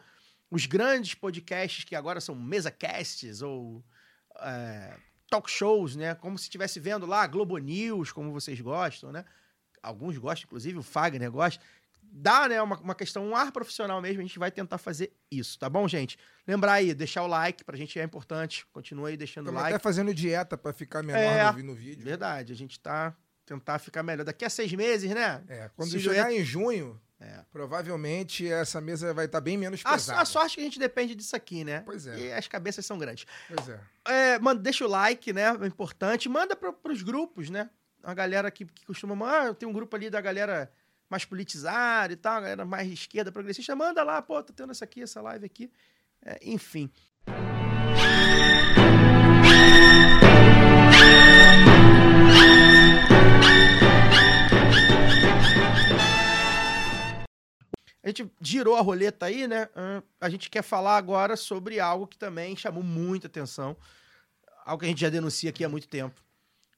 os grandes podcasts que agora são mesacasts ou é, talk shows, né? Como se estivesse vendo lá Globo News, como vocês gostam, né? Alguns gostam, inclusive o Fagner gosta. Dá, né, uma, uma questão, um ar profissional mesmo, a gente vai tentar fazer isso, tá bom, gente? Lembrar aí, deixar o like, pra gente é importante. Continua aí deixando o like. até fazendo dieta pra ficar menor é, no, no vídeo. Verdade, a gente tá tentar ficar melhor. Daqui a seis meses, né? É, quando chegar em junho, é. Provavelmente essa mesa vai estar bem menos pesada. A, a, sorte é que a gente depende disso aqui, né? Pois é. E as cabeças são grandes. Pois é. é manda, deixa o like, né? É importante. Manda para os grupos, né? A galera que, que costuma. Ah, tem um grupo ali da galera mais politizada e tal, a galera mais esquerda, progressista. Manda lá, pô, tô tendo essa aqui, essa live aqui. É, enfim. A gente girou a roleta aí, né? A gente quer falar agora sobre algo que também chamou muita atenção. Algo que a gente já denuncia aqui há muito tempo.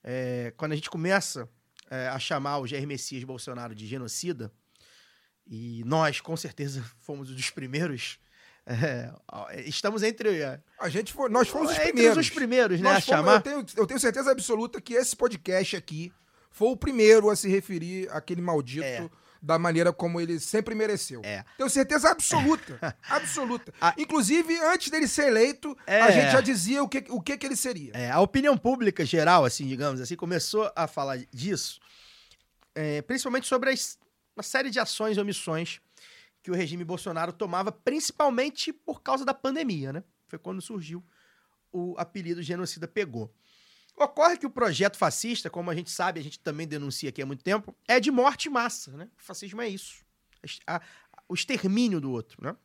É, quando a gente começa é, a chamar o Jair Messias Bolsonaro de genocida, e nós, com certeza, *laughs* fomos um dos primeiros. é, estamos entre. é, A gente foi, nós fomos os entre primeiros. os primeiros, né? Fomos- chamar. eu, tenho, eu tenho certeza absoluta que esse podcast aqui foi o primeiro a se referir àquele maldito É. da maneira como ele sempre mereceu. É. Tenho certeza absoluta. *laughs* absoluta. A- Inclusive, antes dele ser eleito, É. a gente já dizia o que, o que, que ele seria. É, a opinião pública geral, assim, digamos assim, começou a falar disso, é, principalmente sobre as- uma série de ações e omissões que o regime Bolsonaro tomava, principalmente por causa da pandemia, né? Foi quando surgiu o apelido genocida pegou. Ocorre que o projeto fascista, como a gente sabe, a gente também denuncia aqui há muito tempo, é de morte em massa, né? O fascismo é isso. O extermínio do outro, né?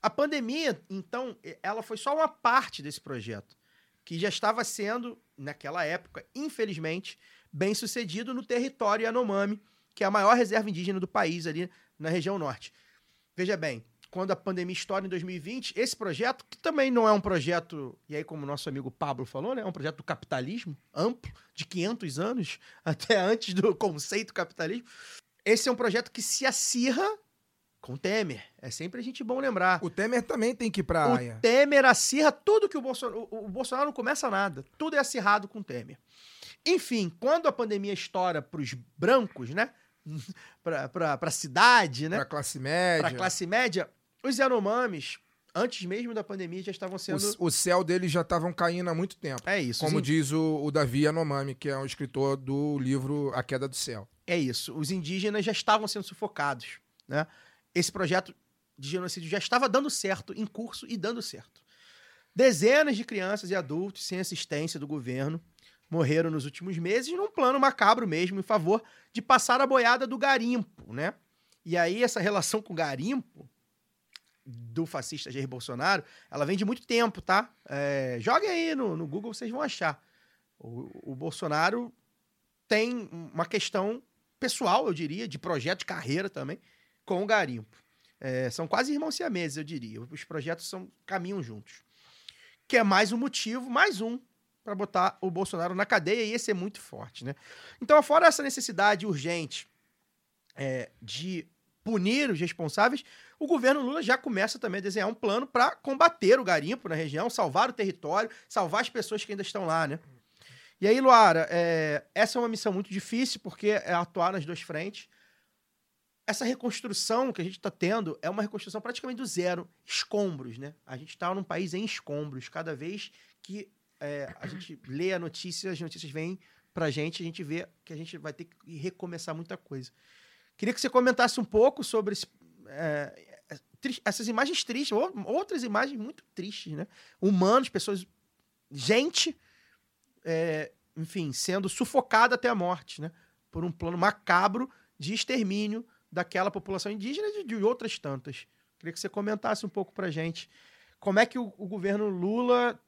A pandemia, então, ela foi só uma parte desse projeto que já estava sendo, naquela época, infelizmente, bem sucedido no território Yanomami, que é a maior reserva indígena do país ali na região norte. Veja bem, quando a pandemia estoura em 2020, esse projeto, que também não é um projeto, e aí como o nosso amigo Pablo falou, né, é um projeto do capitalismo amplo, de 500 anos, *laughs* até antes do conceito capitalismo, esse é um projeto que se acirra com Temer. É sempre a gente bom lembrar. O Temer também tem que ir pra O Haia. Temer acirra tudo que o Bolsonaro. O, o Bolsonaro não começa nada. Tudo é acirrado com o Temer. Enfim, quando a pandemia estoura pros brancos, né? *laughs* pra, pra, pra cidade, né? Pra classe média. Pra classe média, os Yanomamis, antes mesmo da pandemia, já estavam sendo. O, o céu deles já estavam caindo há muito tempo. É isso. Como diz o, o Davi Yanomami, que é o escritor do livro A Queda do Céu. É isso. Os indígenas já estavam sendo sufocados, né? Esse projeto de genocídio já estava dando certo, em curso e dando certo. Dezenas de crianças e adultos sem assistência do governo morreram nos últimos meses num plano macabro mesmo em favor de passar a boiada do garimpo, né? E aí essa relação com o garimpo do fascista Jair Bolsonaro, ela vem de muito tempo, tá? É, joguem aí no, no Google, vocês vão achar. O, o Bolsonaro tem uma questão pessoal, eu diria, de projeto de carreira também, com o garimpo. É, são quase irmãos siameses, eu diria. Os projetos são caminham juntos. Que é mais um motivo, mais um, para botar o Bolsonaro na cadeia, e esse é muito forte, né? Então, fora essa necessidade urgente é, de punir os responsáveis, o governo Lula já começa também a desenhar um plano para combater o garimpo na região, salvar o território, salvar as pessoas que ainda estão lá, né? E aí, Luara, é, essa é uma missão muito difícil, porque é atuar nas duas frentes. Essa reconstrução que a gente está tendo é uma reconstrução praticamente do zero, escombros, né? A gente está num país em escombros. Cada vez que é, a gente lê a notícia, as notícias vêm pra gente, a gente vê que a gente vai ter que recomeçar muita coisa. Queria que você comentasse um pouco sobre esse, é, é, essas imagens tristes, ou- outras imagens muito tristes, né? Humanos, pessoas, gente, é, enfim, sendo sufocada até a morte, né? Por um plano macabro de extermínio daquela população indígena e de, outras tantas. Queria que você comentasse um pouco pra gente como é que o, o governo Lula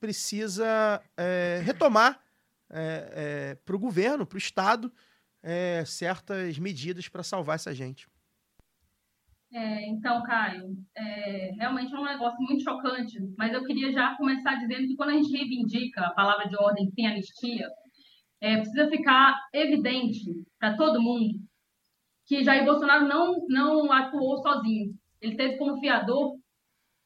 precisa é, retomar para o governo, para o Estado, é, certas medidas para salvar essa gente. É, então, Caio, é, realmente é um negócio muito chocante, mas eu queria já começar dizendo que quando a gente reivindica a palavra de ordem sem anistia, é, precisa ficar evidente para todo mundo que Jair Bolsonaro não, não atuou sozinho. Ele teve como fiador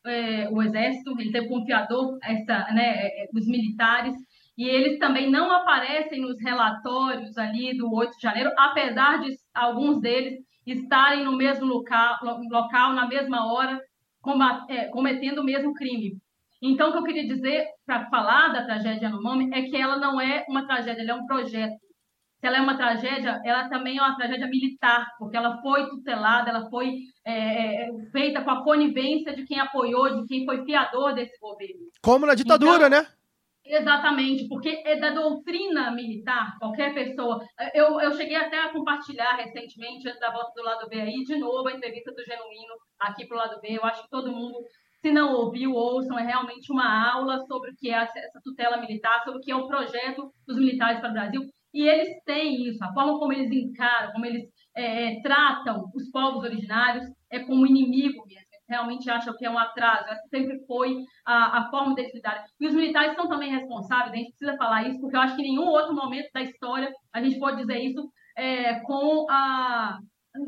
é, o Exército, ele teve como fiador essa, né, é, os militares, e eles também não aparecem nos relatórios ali do 8 de janeiro, apesar de alguns deles estarem no mesmo local, local na mesma hora, é, cometendo o mesmo crime. Então, o que eu queria dizer para falar da tragédia Yanomami é que ela não é uma tragédia, ela é um projeto. Se ela é uma tragédia, ela também é uma tragédia militar, porque ela foi tutelada, ela foi é, feita com a conivência de quem apoiou, de quem foi fiador desse governo. Como na ditadura, Então, né? Exatamente, porque é da doutrina militar, qualquer pessoa. Eu, eu cheguei até a compartilhar recentemente, antes da volta do lado B aí, de novo a entrevista do Genuíno aqui para o lado B. Eu acho que todo mundo, se não ouviu, ouçam. É realmente uma aula sobre o que é essa tutela militar, sobre o que é o projeto dos militares para o Brasil. E eles têm isso, a forma como eles encaram, como eles é, tratam os povos originários é como inimigo mesmo. Realmente acham que é um atraso. Essa sempre foi a, a forma deles lidarem. E os militares são também responsáveis, a gente precisa falar isso, porque eu acho que em nenhum outro momento da história a gente pode dizer isso é, com a.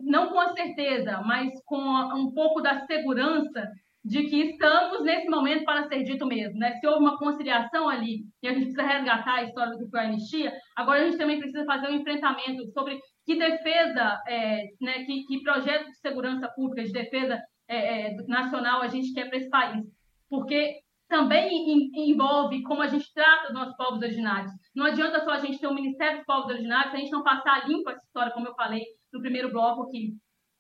Não com a certeza, mas com a, um pouco da segurança de que estamos nesse momento para ser dito mesmo, né? Se houve uma conciliação ali e a gente precisa resgatar a história do que foi a anistia, agora a gente também precisa fazer um enfrentamento sobre que defesa, é, né, que, que projeto de segurança pública, de defesa é, é nacional a gente quer para esse país, porque também envolve como a gente trata os nossos povos originários. Não adianta só a gente ter um Ministério dos Povos Originários se a gente não passar limpo essa história, como eu falei no primeiro bloco aqui.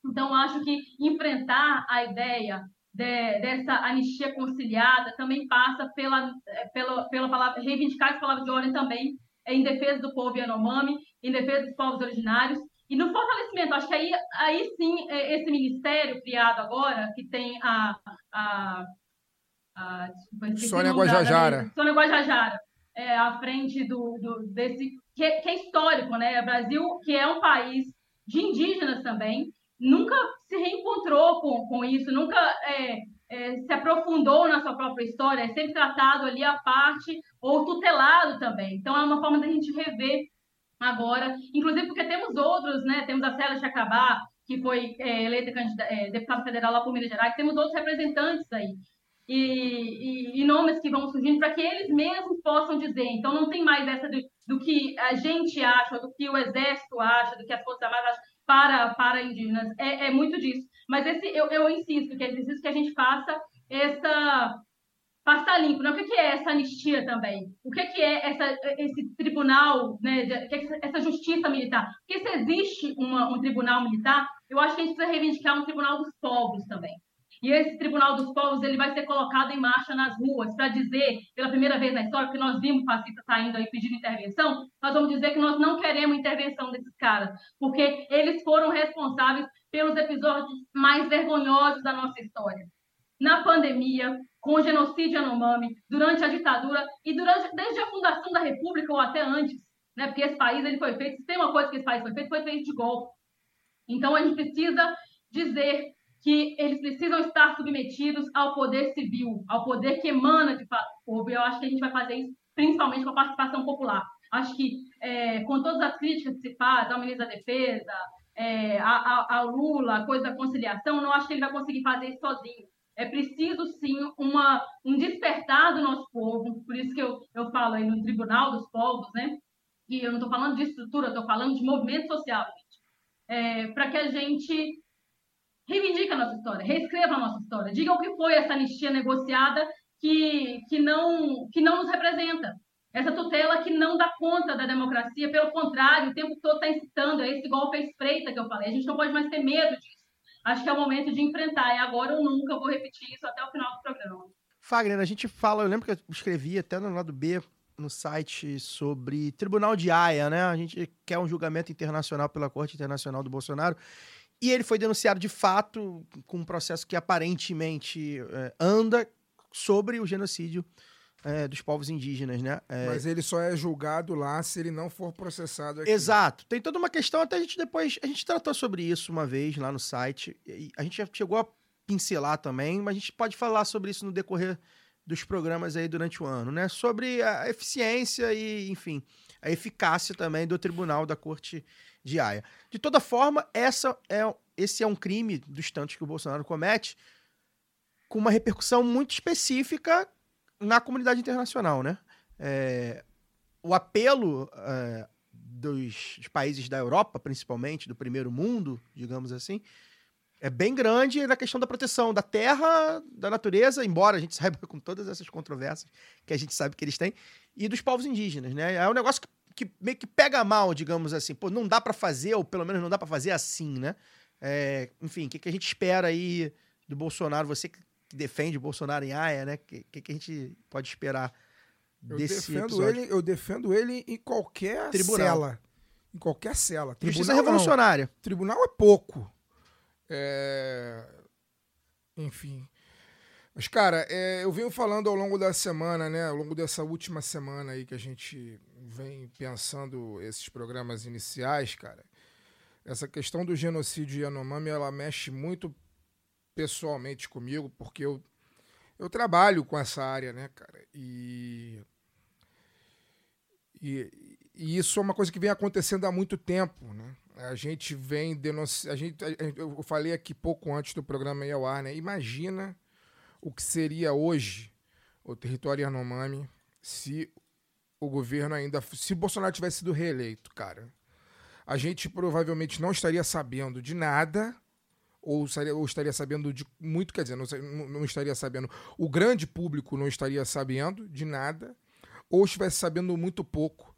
Então, acho que enfrentar a ideia de, dessa anistia conciliada também passa pela, é, pela, pela palavra, reivindicar as palavras de ordem também em defesa do povo Yanomami, em defesa dos povos originários, e no fortalecimento, acho que aí, aí sim, é, esse ministério criado agora, que tem a. a, a desculpa, Sônia Guajajara. Sônia Guajajara, é, à frente do, do, desse. Que, que é histórico, né? O Brasil, que é um país de indígenas também, nunca se reencontrou com, com isso, nunca é, é, se aprofundou na sua própria história, é sempre tratado ali a parte ou tutelado também. Então é uma forma da gente rever agora, inclusive porque temos outros, né? Temos a Célia Chacabá, que foi é, eleita é, deputada federal lá por Minas Gerais, temos outros representantes aí. E, e, e nomes que vão surgindo para que eles mesmos possam dizer. Então, não tem mais essa do, do que a gente acha, do que o Exército acha, do que as Forças Armadas acham para, para indígenas. É, é muito disso. Mas esse, eu, eu insisto que é preciso que a gente faça essa passar limpo. Né? O que é essa anistia também? O que é essa, esse tribunal, né, é essa justiça militar? Porque se existe uma, um tribunal militar, eu acho que a gente precisa reivindicar um tribunal dos povos também. E esse Tribunal dos Povos ele vai ser colocado em marcha nas ruas para dizer, pela primeira vez na história, que nós vimos fascistas saindo aí pedindo intervenção, nós vamos dizer que nós não queremos intervenção desses caras, porque eles foram responsáveis pelos episódios mais vergonhosos da nossa história. Na pandemia, com o genocídio Anomami, durante a ditadura e durante desde a fundação da República ou até antes, né? Porque esse país ele foi feito, se tem uma coisa que esse país foi feito, foi feito de golpe. Então a gente precisa dizer que eles precisam estar submetidos ao poder civil, ao poder que emana de povo. Eu acho que a gente vai fazer isso principalmente com a participação popular. Acho que é, com todas as críticas que se faz ao ministro da Defesa, é, ao Lula, a coisa da conciliação, não acho que ele vai conseguir fazer isso sozinho. É preciso, sim, uma, um despertar do nosso povo, por isso que eu, eu falo aí no Tribunal dos Povos, né? E eu não estou falando de estrutura, estou falando de movimento social. É, para que a gente reivindique a nossa história, reescreva a nossa história, diga o que foi essa anistia negociada que, que, não, que não nos representa. Essa tutela que não dá conta da democracia, pelo contrário, o tempo todo está incitando a esse golpe à espreita que eu falei. A gente não pode mais ter medo disso. Acho que é o momento de enfrentar. É agora ou nunca, eu vou repetir isso até o final do programa. Fagner, a gente fala, eu lembro que eu escrevi até no lado B no site sobre Tribunal de Haia, né? A gente quer um julgamento internacional pela Corte Internacional do Bolsonaro. E ele foi denunciado de fato com um processo que aparentemente é, anda sobre o genocídio é, dos povos indígenas, né? É... Mas ele só é julgado lá se ele não for processado aqui. Exato. Tem toda uma questão, até a gente depois. A gente tratou sobre isso uma vez lá no site. a gente já chegou a pincelar também, mas a gente pode falar sobre isso no decorrer dos programas aí durante o ano, né? Sobre a eficiência e, enfim, a eficácia também do tribunal da Corte de Haia. De toda forma, essa é, esse é um crime dos tantos que o Bolsonaro comete com uma repercussão muito específica na comunidade internacional, né? É, o apelo é, dos, países da Europa, principalmente, do primeiro mundo, digamos assim, é bem grande na questão da proteção da terra, da natureza, embora a gente *laughs* saiba com todas essas controvérsias que a gente sabe que eles têm, e dos povos indígenas, né? É um negócio que, que meio que pega mal, digamos assim. Pô, não dá para fazer, ou pelo menos não dá para fazer assim, né? É, enfim, o que, que a gente espera aí do Bolsonaro? Você que que defende o Bolsonaro em Haia, né? O que, que, a gente pode esperar desse eu defendo episódio? Ele, eu defendo ele em qualquer Tribunal. cela. Em qualquer cela. Justiça revolucionária. Não. Tribunal é pouco. É... Enfim. Mas, cara, é, eu venho falando ao longo da semana, né? Ao longo dessa última semana aí que a gente vem pensando esses programas iniciais, cara. essa questão do genocídio Yanomami, ela mexe muito pessoalmente comigo, porque eu, eu trabalho com essa área, né, cara? E, e, e isso é uma coisa que vem acontecendo há muito tempo, né? A gente vem denunciando. A gente, eu falei aqui pouco antes do programa ir ao ar, né? Imagina o que seria hoje o território Yanomami se o governo ainda. Se Bolsonaro tivesse sido reeleito, cara. A gente provavelmente não estaria sabendo de nada, ou estaria, ou estaria sabendo de muito, quer dizer, não, não estaria sabendo. O grande público não estaria sabendo de nada, ou estivesse sabendo muito pouco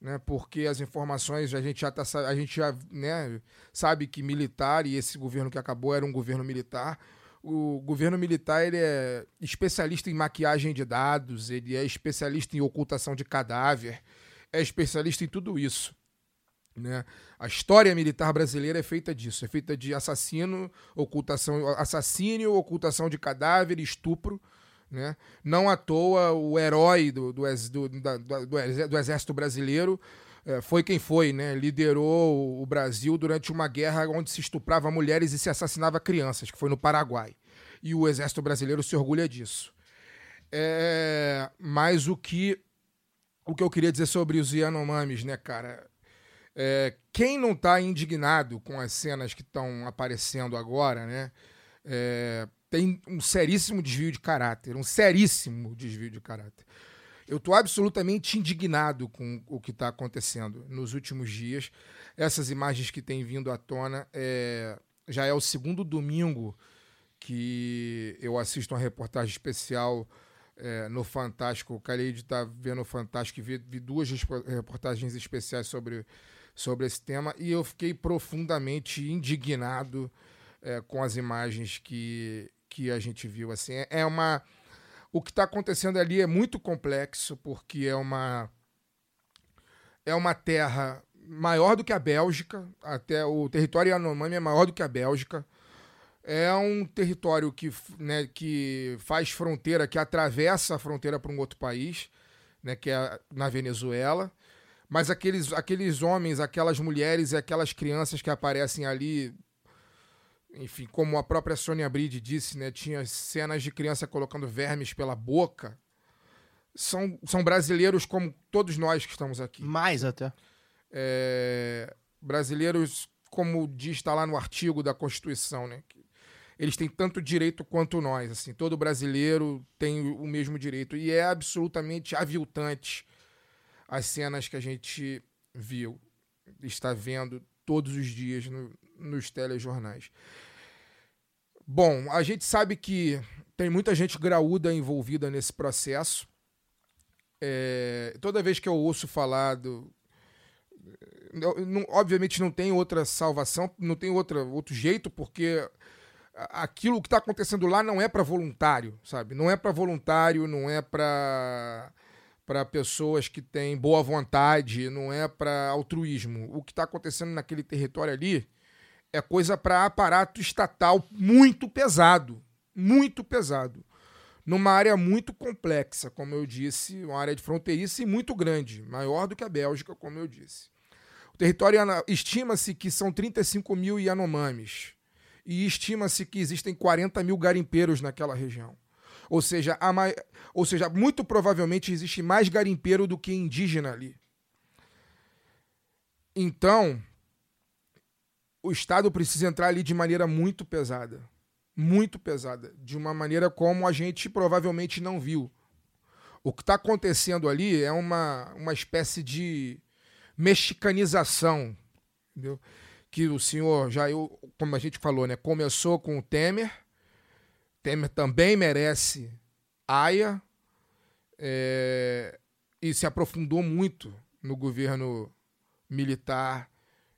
né? Porque as informações a gente já tá, a gente já, né, sabe que militar e esse governo que acabou era um governo militar. O governo militar ele é especialista em maquiagem de dados, ele é especialista em ocultação de cadáver, é especialista em tudo isso. Né? A história militar brasileira é feita disso, é feita de assassino, ocultação, assassínio, ocultação de cadáver, estupro. Né? Não à toa o herói do, do, do, do, Exército Brasileiro é, foi quem foi, né? liderou o Brasil durante uma guerra onde se estuprava mulheres e se assassinava crianças, que foi no Paraguai. E o Exército Brasileiro se orgulha disso. É, mas o que, o que eu queria dizer sobre os Yanomamis, né, cara? É, quem não está indignado com as cenas que estão aparecendo agora, né? É, tem um seríssimo desvio de caráter, um seríssimo desvio de caráter. Eu estou absolutamente indignado com o que está acontecendo nos últimos dias. Essas imagens que têm vindo à tona é, já é o segundo domingo que eu assisto uma reportagem especial é, no Fantástico. Calhei de estar tá vendo o Fantástico e vi, vi duas reportagens especiais sobre, sobre esse tema e eu fiquei profundamente indignado é, com as imagens que que a gente viu. Assim, é, é uma. O que está acontecendo ali é muito complexo, porque é uma. É uma terra maior do que a Bélgica, até o território Yanomami é maior do que a Bélgica. É um território que, né, que faz fronteira, que atravessa a fronteira para um outro país, né, que é na Venezuela. Mas aqueles, aqueles homens, aquelas mulheres e aquelas crianças que aparecem ali enfim, como a própria Sônia Bride disse, né, tinha cenas de criança colocando vermes pela boca. São, são brasileiros como todos nós que estamos aqui. Mais até. É, brasileiros, como diz, está lá no artigo da Constituição, né? eles têm tanto direito quanto nós. Assim, todo brasileiro tem o mesmo direito. E é absolutamente aviltante as cenas que a gente viu, está vendo todos os dias no, nos telejornais. Bom, a gente sabe que tem muita gente graúda envolvida nesse processo. É, toda vez que eu ouço falar do. Não, obviamente não tem outra salvação, não tem outra, outro jeito, porque aquilo que está acontecendo lá não é para voluntário, sabe? Não é para voluntário, não é para para pessoas que têm boa vontade, não é para altruísmo. O que está acontecendo naquele território ali é coisa para aparato estatal muito pesado, muito pesado. Numa área muito complexa, como eu disse, uma área de fronteiriça e muito grande, maior do que a Bélgica, como eu disse. O território estima-se que são 35 mil Yanomamis e estima-se que existem 40 mil garimpeiros naquela região. Ou seja, a, ou seja, muito provavelmente existe mais garimpeiro do que indígena ali. Então, o Estado precisa entrar ali de maneira muito pesada. Muito pesada. De uma maneira como a gente provavelmente não viu. O que está acontecendo ali é uma, uma espécie de mexicanização. Entendeu? Que o senhor, já eu, como a gente falou, né, começou com o Temer. Temer também merece aia. É, e se aprofundou muito no governo militar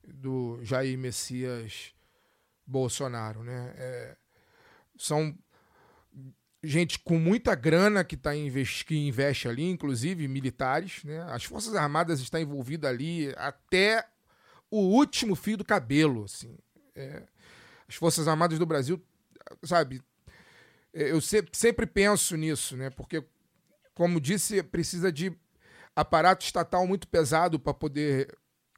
do Jair Messias Bolsonaro, né? É, são gente com muita grana que, tá investe, que investe ali, inclusive militares, né? As Forças Armadas estão envolvidas ali até o último fio do cabelo, assim. É, as Forças Armadas do Brasil, sabe? É, eu sempre, sempre penso nisso, né? Porque, como disse, precisa de aparato estatal muito pesado para poder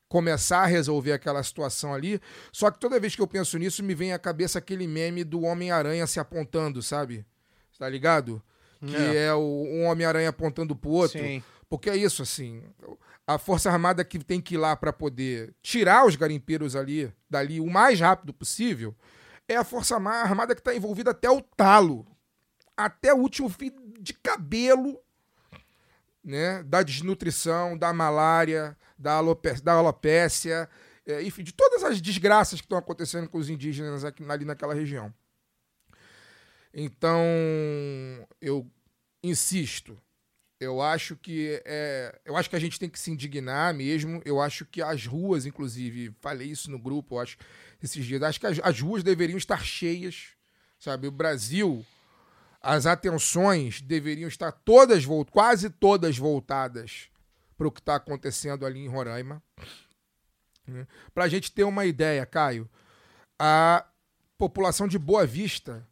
começar a resolver aquela situação ali. Só que toda vez que eu penso nisso, me vem à cabeça aquele meme do Homem-Aranha se apontando, sabe? Tá ligado? Que É. é, o, um Homem-Aranha apontando pro outro. Sim. Porque é isso, assim. A Força Armada que tem que ir lá para poder tirar os garimpeiros ali, dali, o mais rápido possível, é a Força Arma- Armada que está envolvida até o talo. Até o último fio de cabelo, né? Da desnutrição, da malária, da, alope- da alopécia, é, enfim, de todas as desgraças que estão acontecendo com os indígenas aqui, ali naquela região. Então, eu insisto, eu acho que é, eu acho que a gente tem que se indignar mesmo. Eu acho que as ruas, inclusive, falei isso no grupo, eu acho esses dias, acho que as, as ruas deveriam estar cheias, sabe? O Brasil, as atenções deveriam estar todas quase todas voltadas para o que está acontecendo ali em Roraima. Para a gente ter uma ideia, Caio, a população de Boa Vista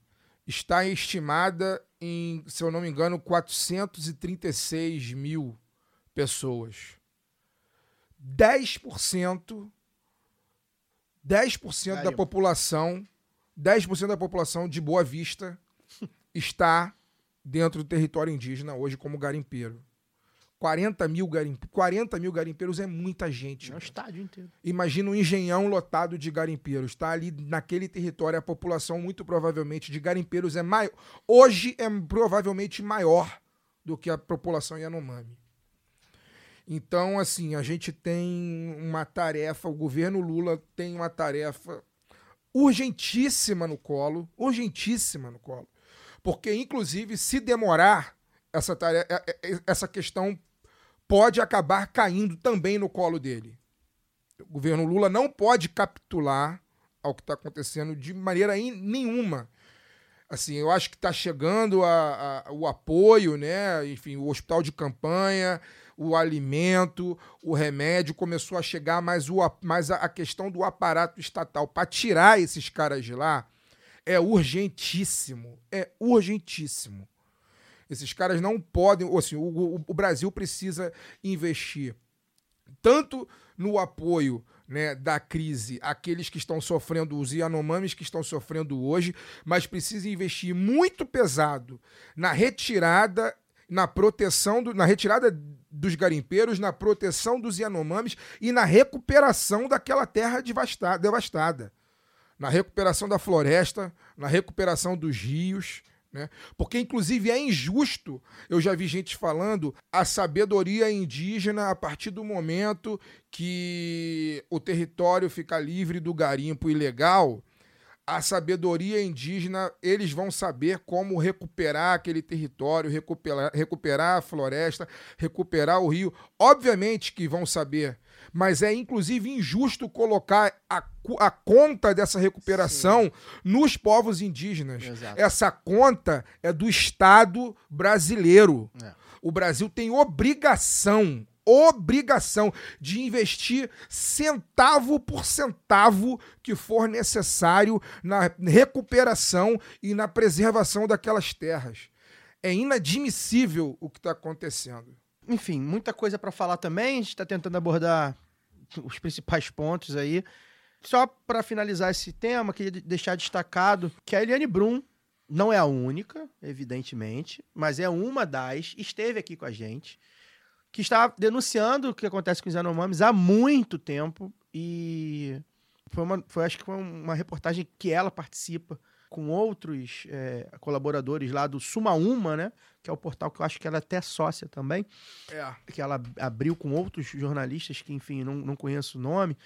está estimada em, se eu não me engano, 436 mil pessoas. 10%, 10% da Garimpo. população, 10% da população de Boa Vista *laughs* está dentro do território indígena hoje como garimpeiro. 40 mil, garimpe... 40 mil garimpeiros é muita gente. É um estádio inteiro. Imagina um engenhão lotado de garimpeiros. Está ali naquele território, a população, muito provavelmente, de garimpeiros é maior. Hoje é provavelmente maior do que a população Yanomami. Então, assim, a gente tem uma tarefa, o governo Lula tem uma tarefa urgentíssima no colo, urgentíssima no colo. Porque, inclusive, se demorar, essa, tarefa, essa questão pode acabar caindo também no colo dele. O governo Lula não pode capitular ao que está acontecendo de maneira nenhuma. Assim, eu acho que está chegando a- a- o apoio, né? Enfim, o hospital de campanha, o alimento, o remédio começou a chegar, mas, o, mas a, questão do aparato estatal para tirar esses caras de lá é urgentíssimo. É urgentíssimo. Esses caras não podem. Assim, o, o- o Brasil precisa investir tanto no apoio né, da crise àqueles que estão sofrendo, os Yanomamis que estão sofrendo hoje, mas precisa investir muito pesado na retirada, na proteção, do, na retirada dos garimpeiros, na proteção dos Yanomamis e na recuperação daquela terra devastada, devastada na recuperação da floresta, na recuperação dos rios, né? Porque, inclusive, é injusto, eu já vi gente falando, a sabedoria indígena a partir do momento que o território fica livre do garimpo ilegal. A sabedoria indígena, eles vão saber como recuperar aquele território, recuperar, recuperar a floresta, recuperar o rio. Obviamente que vão saber, mas é inclusive injusto colocar a, a conta dessa recuperação nos povos indígenas. Exato. Essa conta é do Estado brasileiro. É. O Brasil tem obrigação, obrigação de investir centavo por centavo que for necessário na recuperação e na preservação daquelas terras. É inadmissível o que está acontecendo. Enfim, muita coisa para falar também. A gente está tentando abordar os principais pontos aí. Só para finalizar esse tema, queria de- deixar destacado que a Eliane Brum não é a única, evidentemente, mas é uma das, esteve aqui com a gente, que está denunciando o que acontece com os Yanomamis há muito tempo e foi, uma, foi acho que foi uma reportagem que ela participa com outros eh, colaboradores lá do Sumaúma, né? Que é o portal que eu acho que ela é até sócia também É. que ela abriu com outros jornalistas que, enfim, não, não conheço o nome.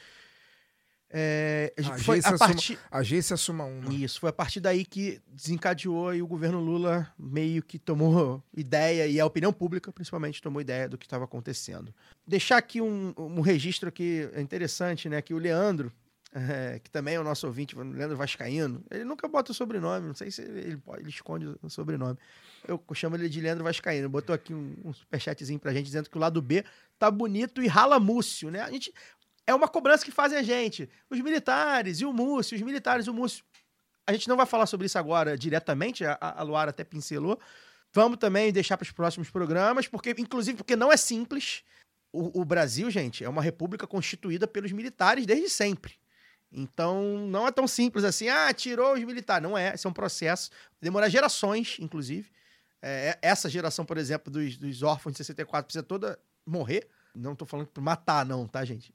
É, foi Agência a partir... Agência Suma Uma. Isso, foi a partir daí que desencadeou e o governo Lula meio que tomou ideia, e a opinião pública principalmente tomou ideia do que estava acontecendo. Deixar aqui um, um registro aqui interessante, né? Que o Leandro, é, que também é o nosso ouvinte, o Leandro Vascaíno, ele nunca bota o sobrenome, não sei se ele, pode, ele esconde o sobrenome. Eu chamo ele de Leandro Vascaíno. Botou aqui um, um superchatzinho pra gente dizendo que o lado B tá bonito e rala múcio, né? A gente. É uma cobrança que fazem a gente. Os militares e o Múcio, os militares e o Múcio. A gente não vai falar sobre isso agora diretamente, a, a Luara até pincelou. Vamos também deixar para os próximos programas, porque, inclusive, porque não é simples. o, o Brasil, gente, é uma república constituída pelos militares desde sempre. Então, não é tão simples assim, ah, tirou os militares. Não é, esse é um processo. Demora gerações, inclusive. É, essa geração, por exemplo, dos, dos órfãos de 64 precisa toda morrer. Não tô falando pra matar, não, tá, gente?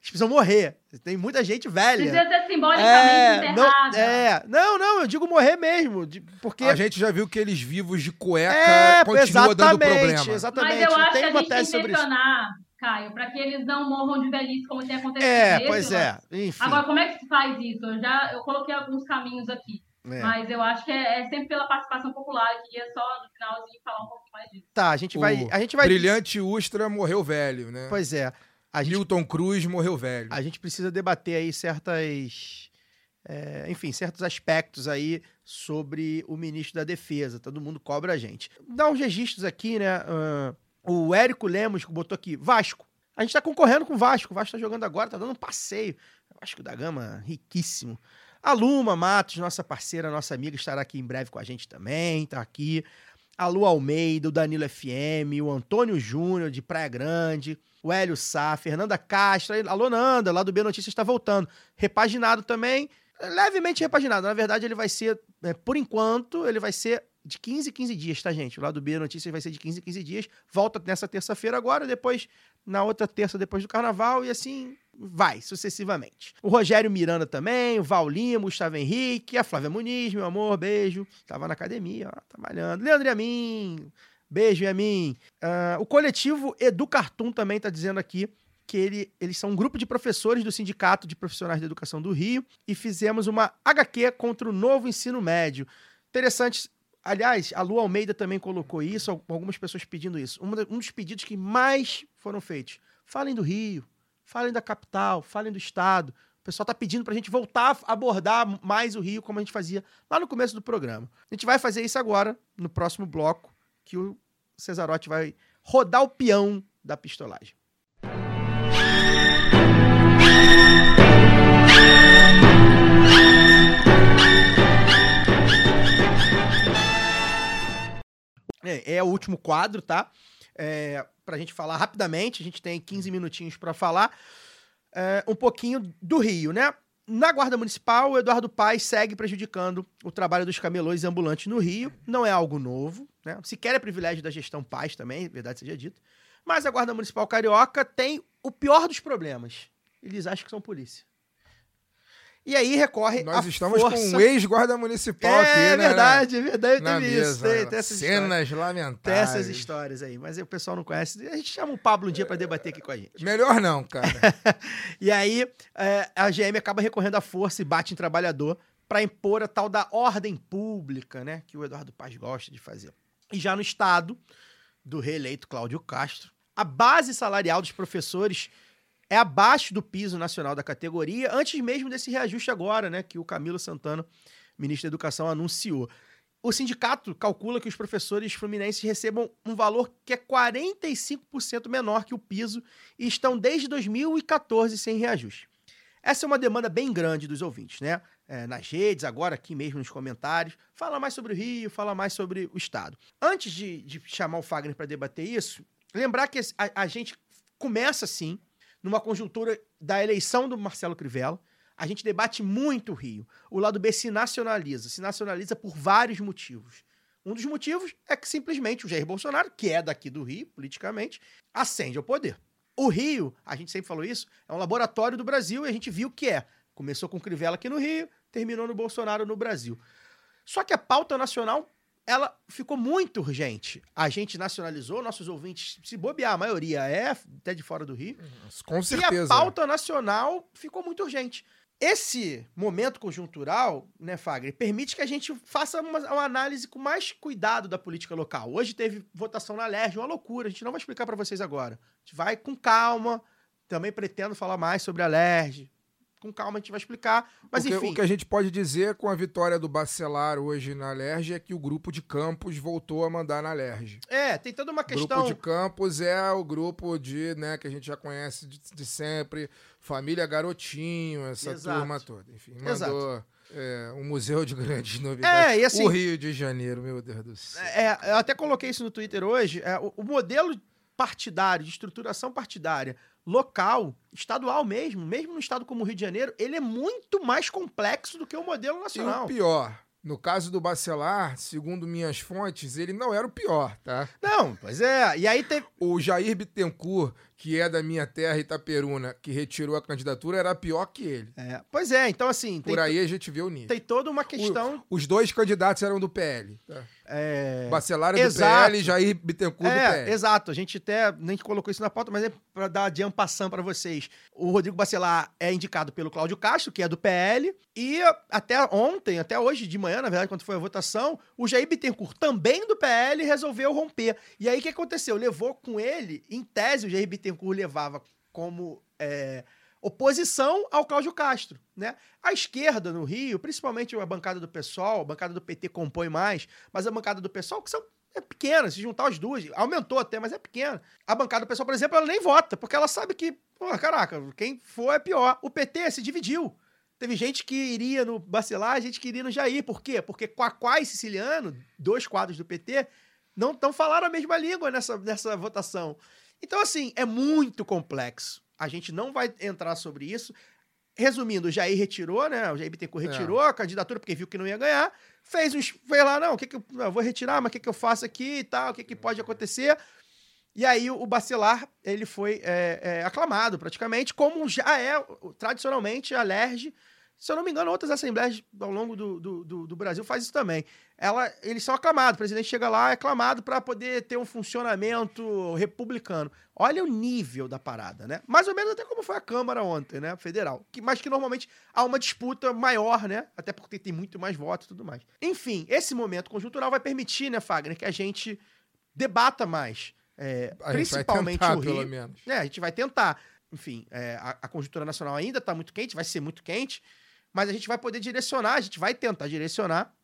Eles precisam morrer. Tem muita gente velha. Precisa ser simbolicamente É, não, enterrada. é, não, não, eu digo morrer mesmo. de- porque. A gente já viu que eles vivos de cueca é, continuam dando problema. Exatamente. Mas eu acho Tem que a gente tem que sobre isso. pressionar, Caio, para que eles não morram de velhice como tem acontecido. É, nesse pois é. Enfim. Agora, como é que se faz isso? Eu já eu coloquei alguns caminhos aqui. é. Mas eu acho que é, é sempre pela participação popular. Eu queria só no finalzinho falar um pouco mais disso. Tá, a gente O vai. A gente vai. Brilhante Ustra morreu velho, né? Pois é. A gente, Milton Cruz morreu velho. a gente precisa debater aí certas. é, enfim, certos aspectos aí sobre o ministro da Defesa. Todo mundo cobra a gente. Dá uns registros aqui, né? ah, o Érico Lemos botou aqui, Vasco. A gente tá concorrendo com o Vasco. O Vasco tá jogando agora, tá dando um passeio. Vasco da Gama, riquíssimo. A Luma Matos, nossa parceira, nossa amiga, estará aqui em breve com a gente também, tá aqui. A Lu Almeida, o Danilo FM, o Antônio Júnior, de Praia Grande, o Hélio Sá, Fernanda Castro, alô Nanda, lá do B Notícias está voltando. Repaginado também, levemente repaginado. Na verdade, ele vai ser, é, por enquanto, ele vai ser de 15 em 15 dias, tá, gente? O lado B Notícias vai ser de 15 em 15 dias. Volta nessa terça-feira agora, depois na outra terça depois do carnaval e assim vai, sucessivamente. O Rogério Miranda também, o Val Lima, o Gustavo Henrique, a Flávia Muniz, meu amor, beijo. Tava na academia, ó, trabalhando. Leandro Yamin, beijo, Yamin. Ah, o coletivo Edu Cartoon também tá dizendo aqui que ele, eles são um grupo de professores do Sindicato de Profissionais da Educação do Rio e fizemos uma HQ contra o novo ensino médio. Interessante. Aliás, a Lu Almeida também colocou isso, al- algumas pessoas pedindo isso. Um, dos pedidos que mais foram feitos. Falem do Rio, falem da capital, falem do estado. O pessoal tá pedindo pra gente voltar a abordar mais o Rio como a gente fazia lá no começo do programa. A gente vai fazer isso agora, no próximo bloco, que o Cesarotti vai rodar o peão da pistolagem. É, é o último quadro, tá? É, pra gente falar rapidamente, a gente tem 15 minutinhos pra falar é, um pouquinho do Rio, né? Na Guarda Municipal, o Eduardo Paes segue prejudicando o trabalho dos camelões ambulantes no Rio. Não é algo novo, né? Sequer é privilégio da gestão Paes também, verdade seja dito. Mas a Guarda Municipal Carioca tem o pior dos problemas. Eles acham que são polícia. E aí recorre Nós estamos força... com um ex-guarda municipal É, aqui, né? verdade, é verdade, teve mesa. isso. Tem, tem essas histórias. Cenas Tem lamentáveis. essas histórias aí, mas o pessoal não conhece. A gente chama o Pablo um dia pra debater aqui com a gente. Melhor não, cara. *laughs* E aí, é, a GM acaba recorrendo à força e bate em trabalhador para impor a tal da ordem pública, né? Que o Eduardo Paz gosta de fazer. E já no estado do reeleito Cláudio Castro, a base salarial dos professores é abaixo do piso nacional da categoria, antes mesmo desse reajuste agora, né? Que o Camilo Santana, ministro da Educação, anunciou. O sindicato calcula que os professores fluminenses recebam um valor que é 45% menor que o piso e estão desde 2014 sem reajuste. Essa é uma demanda bem grande dos ouvintes, né? É, nas redes, agora aqui mesmo nos comentários. Fala mais sobre o Rio, fala mais sobre o Estado. Antes de, de chamar o Fagner para debater isso, lembrar que a, a gente começa assim, numa conjuntura da eleição do Marcelo Crivella. A gente debate muito o Rio. O lado B se nacionaliza. Se nacionaliza por vários motivos. Um dos motivos é que simplesmente o Jair Bolsonaro, que é daqui do Rio, politicamente, ascende ao poder. O Rio, a gente sempre falou isso, é um laboratório do Brasil e a gente viu o que é. Começou com Crivella aqui no Rio, terminou no Bolsonaro no Brasil. Só que a pauta nacional, ela ficou muito urgente. A gente nacionalizou, nossos ouvintes, se bobear, a maioria é até de fora do Rio. Com E a certeza. pauta nacional ficou muito urgente. Esse momento conjuntural, né, Fagner, permite que a gente faça uma, uma análise com mais cuidado da política local. Hoje teve votação na LERJ, uma loucura, a gente não vai explicar para vocês agora. A gente vai com calma, também pretendo falar mais sobre a LERJ. Com calma a gente vai explicar, mas o, que, enfim. o que a gente pode dizer com a vitória do Bacelar hoje na Lerge é que o grupo de Campos voltou a mandar na Lerge. É, tem toda uma O questão... grupo de Campos é o grupo de, né, que a gente já conhece de, de sempre, família Garotinho, essa Exato. turma toda. Enfim, Exato. mandou é, um museu de *laughs* grandes novidades. É, e assim- O Rio de Janeiro, meu Deus do céu. É, eu até coloquei isso no Twitter hoje. é, o, o modelo partidário, de estruturação partidária local, estadual mesmo, mesmo no estado como o Rio de Janeiro, ele é muito mais complexo do que o modelo E nacional. o pior, no caso do Bacelar, segundo minhas fontes, ele não era o pior, tá? Não, pois é. E aí teve. O Jair Bittencourt, que é da minha terra, Itaperuna, que retirou a candidatura, era pior que ele. é, pois é, então assim, Por aí a gente vê o nível. tem toda uma questão. Os dois candidatos eram do PL. Tá? é, Bacelar é do. PL e Jair Bittencourt do É, PL. exato. A gente até nem colocou isso na pauta, mas é para dar de ampassão para vocês. O Rodrigo Bacelar é indicado pelo Cláudio Castro, que é do PL, e até ontem, até hoje de manhã, na verdade, quando foi a votação, o Jair Bittencourt, também do PL, resolveu romper. E aí o que aconteceu? Levou com ele, em tese, o Jair Bittencourt levava como é, oposição ao Cláudio Castro, né? A esquerda no Rio, principalmente a bancada do PSOL, a bancada do PT compõe mais, mas a bancada do PSOL, que são é pequena, se juntar as duas, aumentou até, mas é pequena. A bancada do PSOL, por exemplo, ela nem vota, porque ela sabe que, pô, caraca, quem for é pior. O PT se dividiu. Teve gente que iria no Bacelar, gente que iria no Jair. Por quê? Porque Quaquá e Siciliano, dois quadros do PT, não estão falando a mesma língua nessa, nessa votação. Então, assim, é muito complexo. A gente não vai entrar sobre isso. Resumindo, o Jair retirou, né? O Jair Bittencourt É. retirou a candidatura porque viu que não ia ganhar. Fez uns. Foi lá, não, o que, que eu, eu vou retirar, mas o que, que eu faço aqui e tal, o que, que pode acontecer. E aí o Bacelar, ele foi é, é, aclamado praticamente, como já é tradicionalmente a LERJ. Se eu não me engano, outras assembleias ao longo do, do, do- do Brasil faz isso também. Ela, eles são aclamados, o presidente chega lá, é aclamado para poder ter um funcionamento republicano. Olha o nível da parada, né? Mais ou menos até como foi a Câmara ontem, né? Federal. Que, mas que normalmente há uma disputa maior, né? Até porque tem muito mais votos e tudo mais. Enfim, esse momento conjuntural vai permitir, né, Fagner, que a gente debata mais. é, A gente vai principalmente tentar, o Rio. pelo menos. É, a gente vai tentar. Enfim, é, a, a conjuntura nacional ainda está muito quente, vai ser muito quente, mas a gente vai poder direcionar, a gente vai tentar direcionar,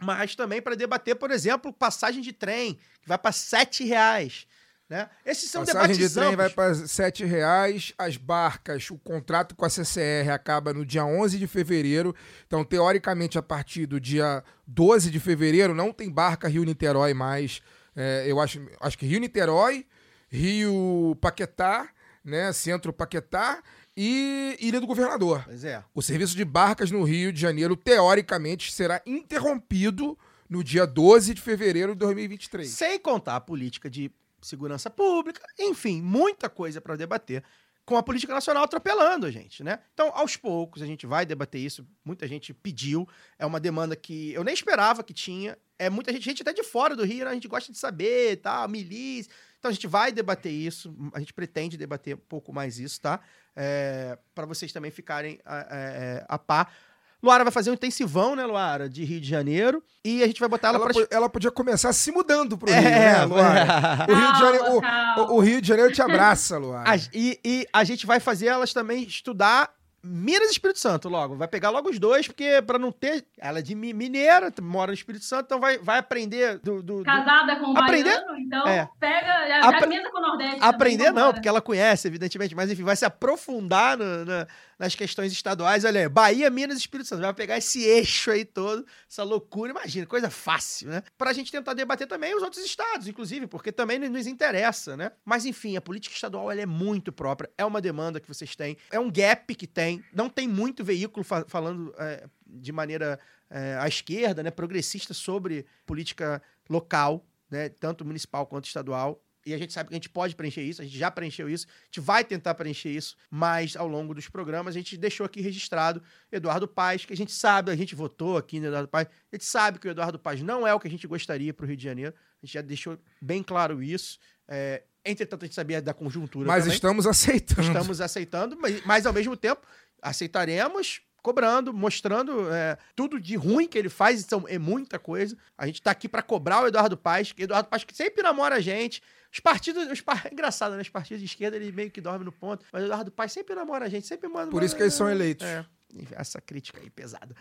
mas também para debater, por exemplo, passagem de trem, que vai para R$ reais. Né? Esses são Passagem debates de trem vai para 7 reais. As barcas, o contrato com a CCR acaba no dia 11 de fevereiro. Então, teoricamente, a partir do dia 12 de fevereiro, não tem barca Rio-Niterói mais. É, eu acho, acho que Rio-Niterói, Rio-Paquetá, né, Centro Paquetá e Ilha do Governador. Pois é. O serviço de barcas no Rio de Janeiro, teoricamente, será interrompido no dia 12 de fevereiro de 2023. Sem contar a política de segurança pública, enfim, muita coisa para debater. Com a política nacional atropelando a gente, né? Então, aos poucos, a gente vai debater isso. Muita gente pediu. É uma demanda que eu nem esperava que tinha. É muita gente, gente até de fora do Rio, né? A gente gosta de saber, tá? Milícia. Então, a gente vai debater isso. A gente pretende debater um pouco mais isso, tá? É, para vocês também ficarem a, a, a par. Luara vai fazer um intensivão, né, Luara? De Rio de Janeiro. E a gente vai botar ela, Ela, pra... po- ela podia começar se mudando pro É, Rio, né, *laughs* Luara? O Rio, de Janeiro, o, o Rio de Janeiro te abraça, Luara. A- e, e a gente vai fazer elas também estudar Minas e Espírito Santo logo. Vai pegar logo os dois, porque para não ter. Ela é de mi- mineira, mora no Espírito Santo, então vai, vai aprender do. do- do- Casada com um Aprender- baiano, então É. pega, já, já Apre- com o Nordeste. Aprender também, não, porque ela conhece, evidentemente, mas enfim, vai se aprofundar no- na- nas questões estaduais. Olha aí, Bahia, Minas e Espírito Santo. Vai pegar esse eixo aí todo, essa loucura. Imagina, coisa fácil, né? Pra gente tentar debater também os outros estados, inclusive, porque também nos interessa, né? Mas enfim, a política estadual ela é muito própria, é uma demanda que vocês têm, é um gap que tem, não tem muito veículo fa- falando é, de maneira é, à esquerda, né, progressista sobre política local, né, tanto municipal quanto estadual. E a gente sabe que a gente pode preencher isso, a gente já preencheu isso, a gente vai tentar preencher isso, mas ao longo dos programas a gente deixou aqui registrado Eduardo Paes, que a gente sabe, a gente votou aqui no Eduardo Paes, a gente sabe que o Eduardo Paes não é o que a gente gostaria para o Rio de Janeiro, a gente já deixou bem claro isso. É, entretanto, a gente sabia da conjuntura Mas também. estamos aceitando. Estamos aceitando, mas, mas ao mesmo tempo aceitaremos cobrando, mostrando é, tudo de ruim que ele faz, então é muita coisa. A gente tá aqui para cobrar o Eduardo Paes, que Eduardo Paes que sempre namora a gente. Os partidos, os par... *laughs* é engraçado, né? Os partidos de esquerda, ele meio que dorme no ponto, mas o Eduardo Paes sempre namora a gente, sempre manda Por isso que eles são eleitos. É, essa crítica aí pesada.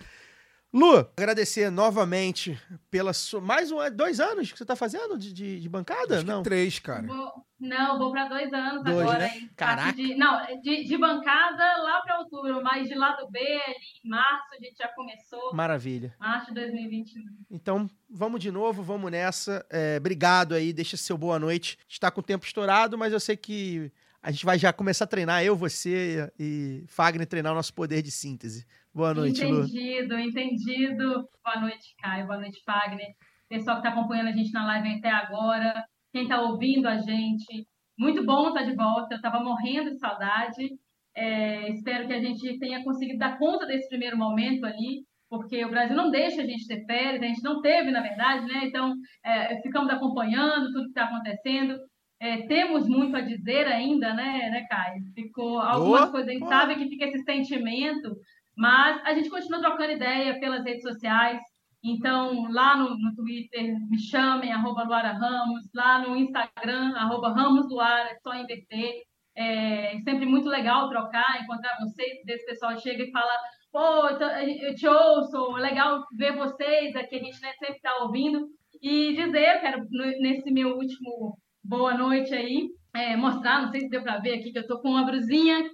Lu, agradecer novamente pela sua. Mais um, dois anos que você tá fazendo de, de, de bancada? Acho que Não. três, cara. Vou- não, vou para dois anos Dois, agora. né? hein? Caraca. Parte De, não, de, de bancada lá para outubro, mas de lado B, ali em março, a gente já começou. Maravilha. Março de 2021. Então, vamos de novo, vamos nessa. É, obrigado aí, deixa seu boa noite. Está com o tempo estourado, mas eu sei que a gente vai já começar a treinar, eu, você e Fagner, treinar o nosso poder de síntese. Boa noite, Lu. entendido, entendido. Boa noite, Caio. Boa noite, Fagner. Pessoal que está acompanhando a gente na live até agora. Quem está ouvindo a gente. Muito bom estar de volta. Eu estava morrendo de saudade. É, espero que a gente tenha conseguido dar conta desse primeiro momento ali, porque o Brasil não deixa a gente ter férias, a gente não teve, na verdade, né? Então, é, ficamos acompanhando tudo que está acontecendo. É, temos muito a dizer ainda, né, né, Caio? Ficou algumas Oh, coisas, a gente oh. sabe que fica esse sentimento, mas a gente continua trocando ideia pelas redes sociais. Então, lá no, no Twitter, me chamem, arroba Luara Ramos. Lá no Instagram, arroba Ramos Luara, só inverter. É sempre muito legal trocar, encontrar vocês. Esse pessoal chega e fala, pô, eu tô- eu te ouço, legal ver vocês aqui, a gente né, sempre está ouvindo. E dizer, eu quero, nesse meu último boa noite aí, é, mostrar, não sei se deu para ver aqui, que eu tô com uma brusinha,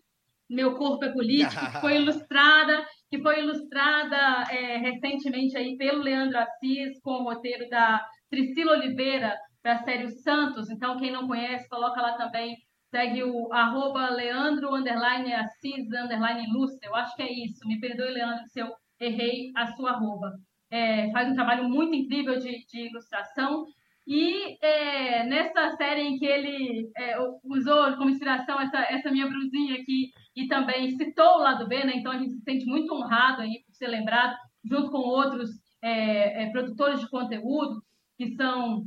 meu corpo é político, que foi *laughs* ilustrada, que foi ilustrada é, recentemente aí pelo Leandro Assis, com o roteiro da Priscila Oliveira, da série Os Santos. Então, quem não conhece, coloca lá também, segue o arroba Leandro, underline Assis, underline Lúcia. Eu acho que é isso. Me perdoe, Leandro, se eu errei a sua arroba. É, faz um trabalho muito incrível de, de ilustração. E é, nessa série em que ele é, usou como inspiração essa, essa minha brusinha aqui e também citou o lado B, né? Então a gente se sente muito honrado aí por ser lembrado, junto com outros é, é, produtores de conteúdo que são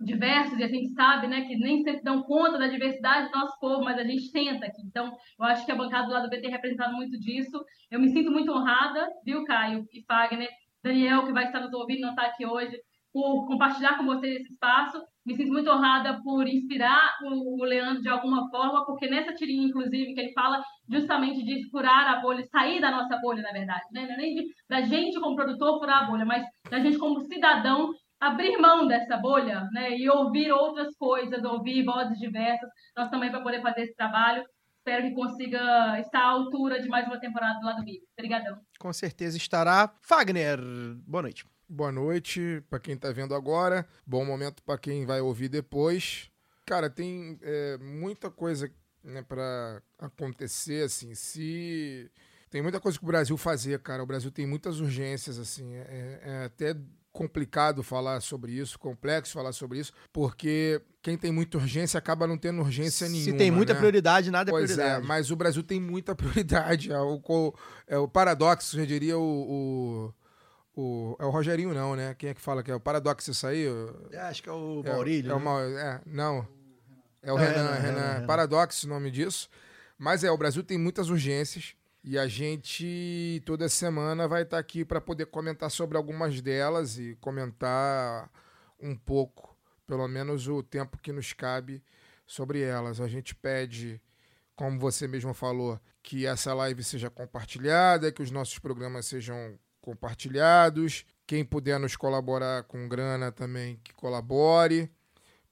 diversos e a gente sabe, né, que nem sempre dão conta da diversidade do nosso povo, mas a gente tenta aqui. Então, eu acho que a bancada do lado B tem representado muito disso. Eu me sinto muito honrada, viu, Caio e Fagner, Daniel, que vai estar nos ouvindo, não está aqui hoje, por compartilhar com vocês esse espaço. Me sinto muito honrada por inspirar o, o Leandro de alguma forma, porque nessa tirinha, inclusive, que ele fala justamente de furar a bolha, sair da nossa bolha, na verdade, né? Não é nem de, da gente como produtor furar a bolha, mas da gente como cidadão abrir mão dessa bolha, né? E ouvir outras coisas, ouvir vozes diversas. Nós também para poder fazer esse trabalho. Espero que consiga estar à altura de mais uma temporada do lado B. Obrigadão. Com certeza estará. Fagner, boa noite. Boa noite para quem tá vendo agora. Bom momento para quem vai ouvir depois. Cara, tem é, muita coisa né, para acontecer, assim. Se tem muita coisa que o Brasil fazer, cara. O Brasil tem muitas urgências, assim. É, é até complicado falar sobre isso, complexo falar sobre isso, porque quem tem muita urgência acaba não tendo urgência nenhuma. Se tem muita né? prioridade, nada é Pois prioridade. é, mas o Brasil tem muita *laughs* prioridade. É o, é o paradoxo, eu diria o, o, o- É o Rogerinho, não, né? Quem é que fala que é o paradoxo isso aí? É, acho que é o É, Maurílio. É, o né? Mau- é, não. É o É, Renan, Renan, Renan. Paradoxo o nome disso. Mas é, o Brasil tem muitas urgências e a gente toda semana vai estar aqui para poder comentar sobre algumas delas e comentar um pouco, pelo menos o tempo que nos cabe sobre elas. A gente pede, como você mesmo falou, que essa live seja compartilhada, que os nossos programas sejam compartilhados. Quem puder nos colaborar com grana também, que colabore,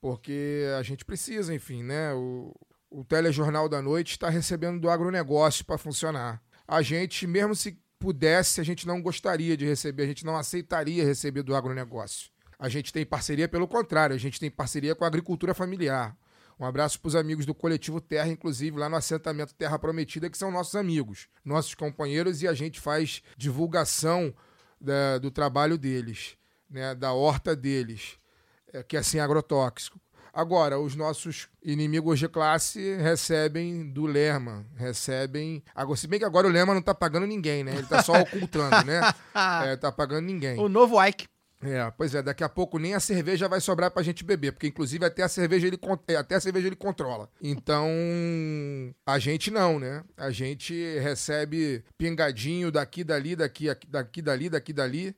porque a gente precisa, enfim, né? O, o telejornal da noite está recebendo do agronegócio para funcionar. A gente, mesmo se pudesse, a gente não gostaria de receber, a gente não aceitaria receber do agronegócio. A gente tem parceria, pelo contrário, a gente tem parceria com a agricultura familiar. Um abraço para os amigos do Coletivo Terra, inclusive lá no assentamento Terra Prometida, que são nossos amigos, nossos companheiros, e a gente faz divulgação da- do trabalho deles, né, da horta deles, é, que é sem agrotóxico. Agora, os nossos inimigos de classe recebem do Lerma, recebem. Agora, se bem que agora o Lerma não tá pagando ninguém, né? Ele tá só *laughs* ocultando, né? É, tá pagando ninguém. O novo Ike. É, pois é, daqui a pouco nem a cerveja vai sobrar pra gente beber, porque inclusive até a cerveja ele, é, até a cerveja ele controla. Então, a gente não, né? A gente recebe pingadinho daqui, dali, daqui, aqui, daqui, dali, daqui, dali.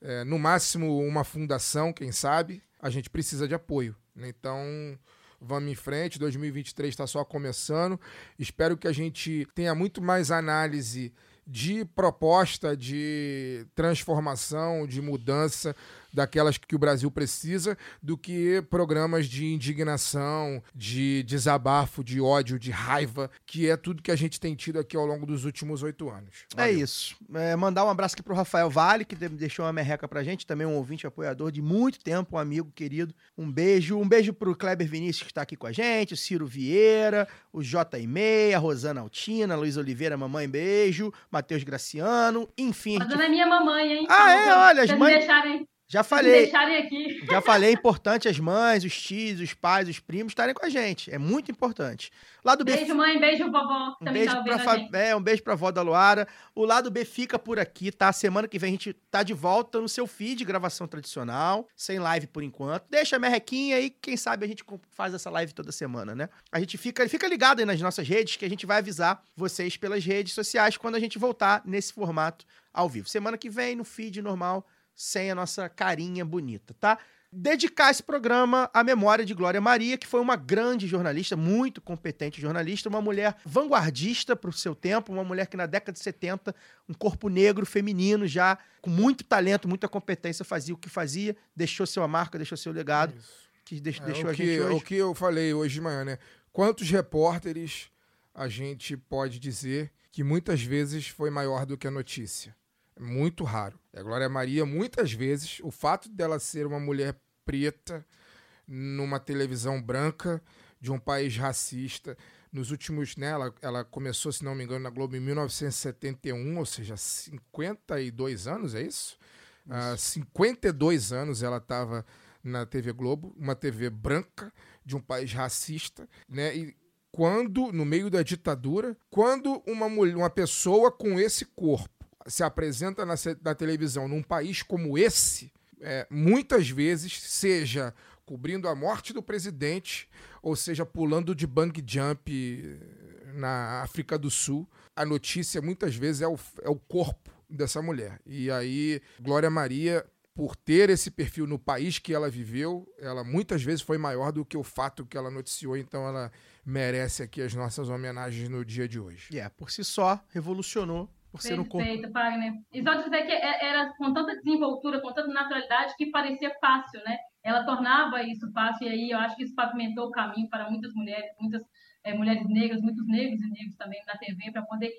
É, no máximo uma fundação, quem sabe. A gente precisa de apoio. né? Então, vamos em frente. 2023 está só começando. Espero que a gente tenha muito mais análise de proposta, de transformação, de mudança daquelas que o Brasil precisa, do que programas de indignação, de desabafo, de ódio, de raiva, que é tudo que a gente tem tido aqui ao longo dos últimos oito anos. É isso. É, mandar um abraço aqui pro Rafael Vale, que de- deixou uma merreca pra gente, também um ouvinte apoiador de muito tempo, um amigo querido. Um beijo. Um beijo pro Kleber Vinícius, que tá aqui com a gente, o Ciro Vieira, o J e Meia, a Rosana Altina, Luiz Oliveira, mamãe, beijo, Matheus Graciano, enfim. a A gente- dona é minha mamãe, hein? Ah, é? Olha, as mães- Já me falei. deixarem aqui. Já *laughs* falei, é importante as mães, os tios, os pais, os primos estarem com a gente. É muito importante. Lá do B. Beijo, mãe. Beijo, vovó. Um beijo, tá pra fa... é, um beijo pra vó da Luara. O lado B fica por aqui, tá? Semana que vem a gente tá de volta no seu feed, gravação tradicional, sem live por enquanto. Deixa a merrequinha aí, quem sabe a gente faz essa live toda semana, né? A gente fica, fica ligado aí nas nossas redes, que a gente vai avisar vocês pelas redes sociais quando a gente voltar nesse formato ao vivo. Semana que vem, no feed normal, sem a nossa carinha bonita, tá? dedicar esse programa à memória de Glória Maria, que foi uma grande jornalista, muito competente jornalista, uma mulher vanguardista para o seu tempo, uma mulher que na década de 70, um corpo negro feminino já com muito talento, muita competência, fazia o que fazia, deixou sua marca, deixou seu legado, que deix- É, deixou o, a que, gente hoje. o que eu falei hoje de manhã, né? Quantos repórteres a gente pode dizer que muitas vezes foi maior do que a notícia? Muito raro. E a Glória Maria, muitas vezes, o fato dela ser uma mulher preta numa televisão branca de um país racista, nos últimos, né, ela, ela começou, se não me engano, na Globo em 1971, ou seja, 52 anos, é isso? Ah, 52 anos ela estava na TV Globo, uma TV branca de um país racista, né? E quando, no meio da ditadura, quando uma, mulher, uma pessoa com esse corpo se apresenta na, na televisão num país como esse, é, muitas vezes, seja cobrindo a morte do presidente, ou seja, pulando de bang jump eh, na África do Sul, a notícia muitas vezes é o, é o corpo dessa mulher. E aí, Glória Maria, por ter esse perfil no país que ela viveu, ela muitas vezes foi maior do que o fato que ela noticiou, então ela merece aqui as nossas homenagens no dia de hoje. É, por si só, revolucionou por ser um corpo. Perfeito, Wagner. E só dizer que é- era com tanta desenvoltura, com tanta naturalidade, que parecia fácil, né? Ela tornava isso fácil, e aí eu acho que isso pavimentou o caminho para muitas mulheres, muitas eh, mulheres negras, muitos negros e negros também na TV, para poder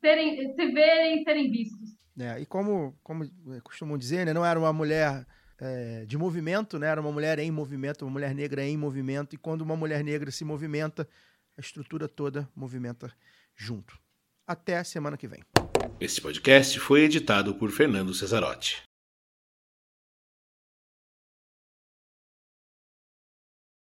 serem, se verem e serem vistos. né? E como, como costumam dizer, né? não era uma mulher é, de movimento, né? era uma mulher em movimento, uma mulher negra em movimento. E quando uma mulher negra se movimenta, a estrutura toda movimenta junto. Até a semana que vem. Esse podcast foi editado por Fernando Cesarotti.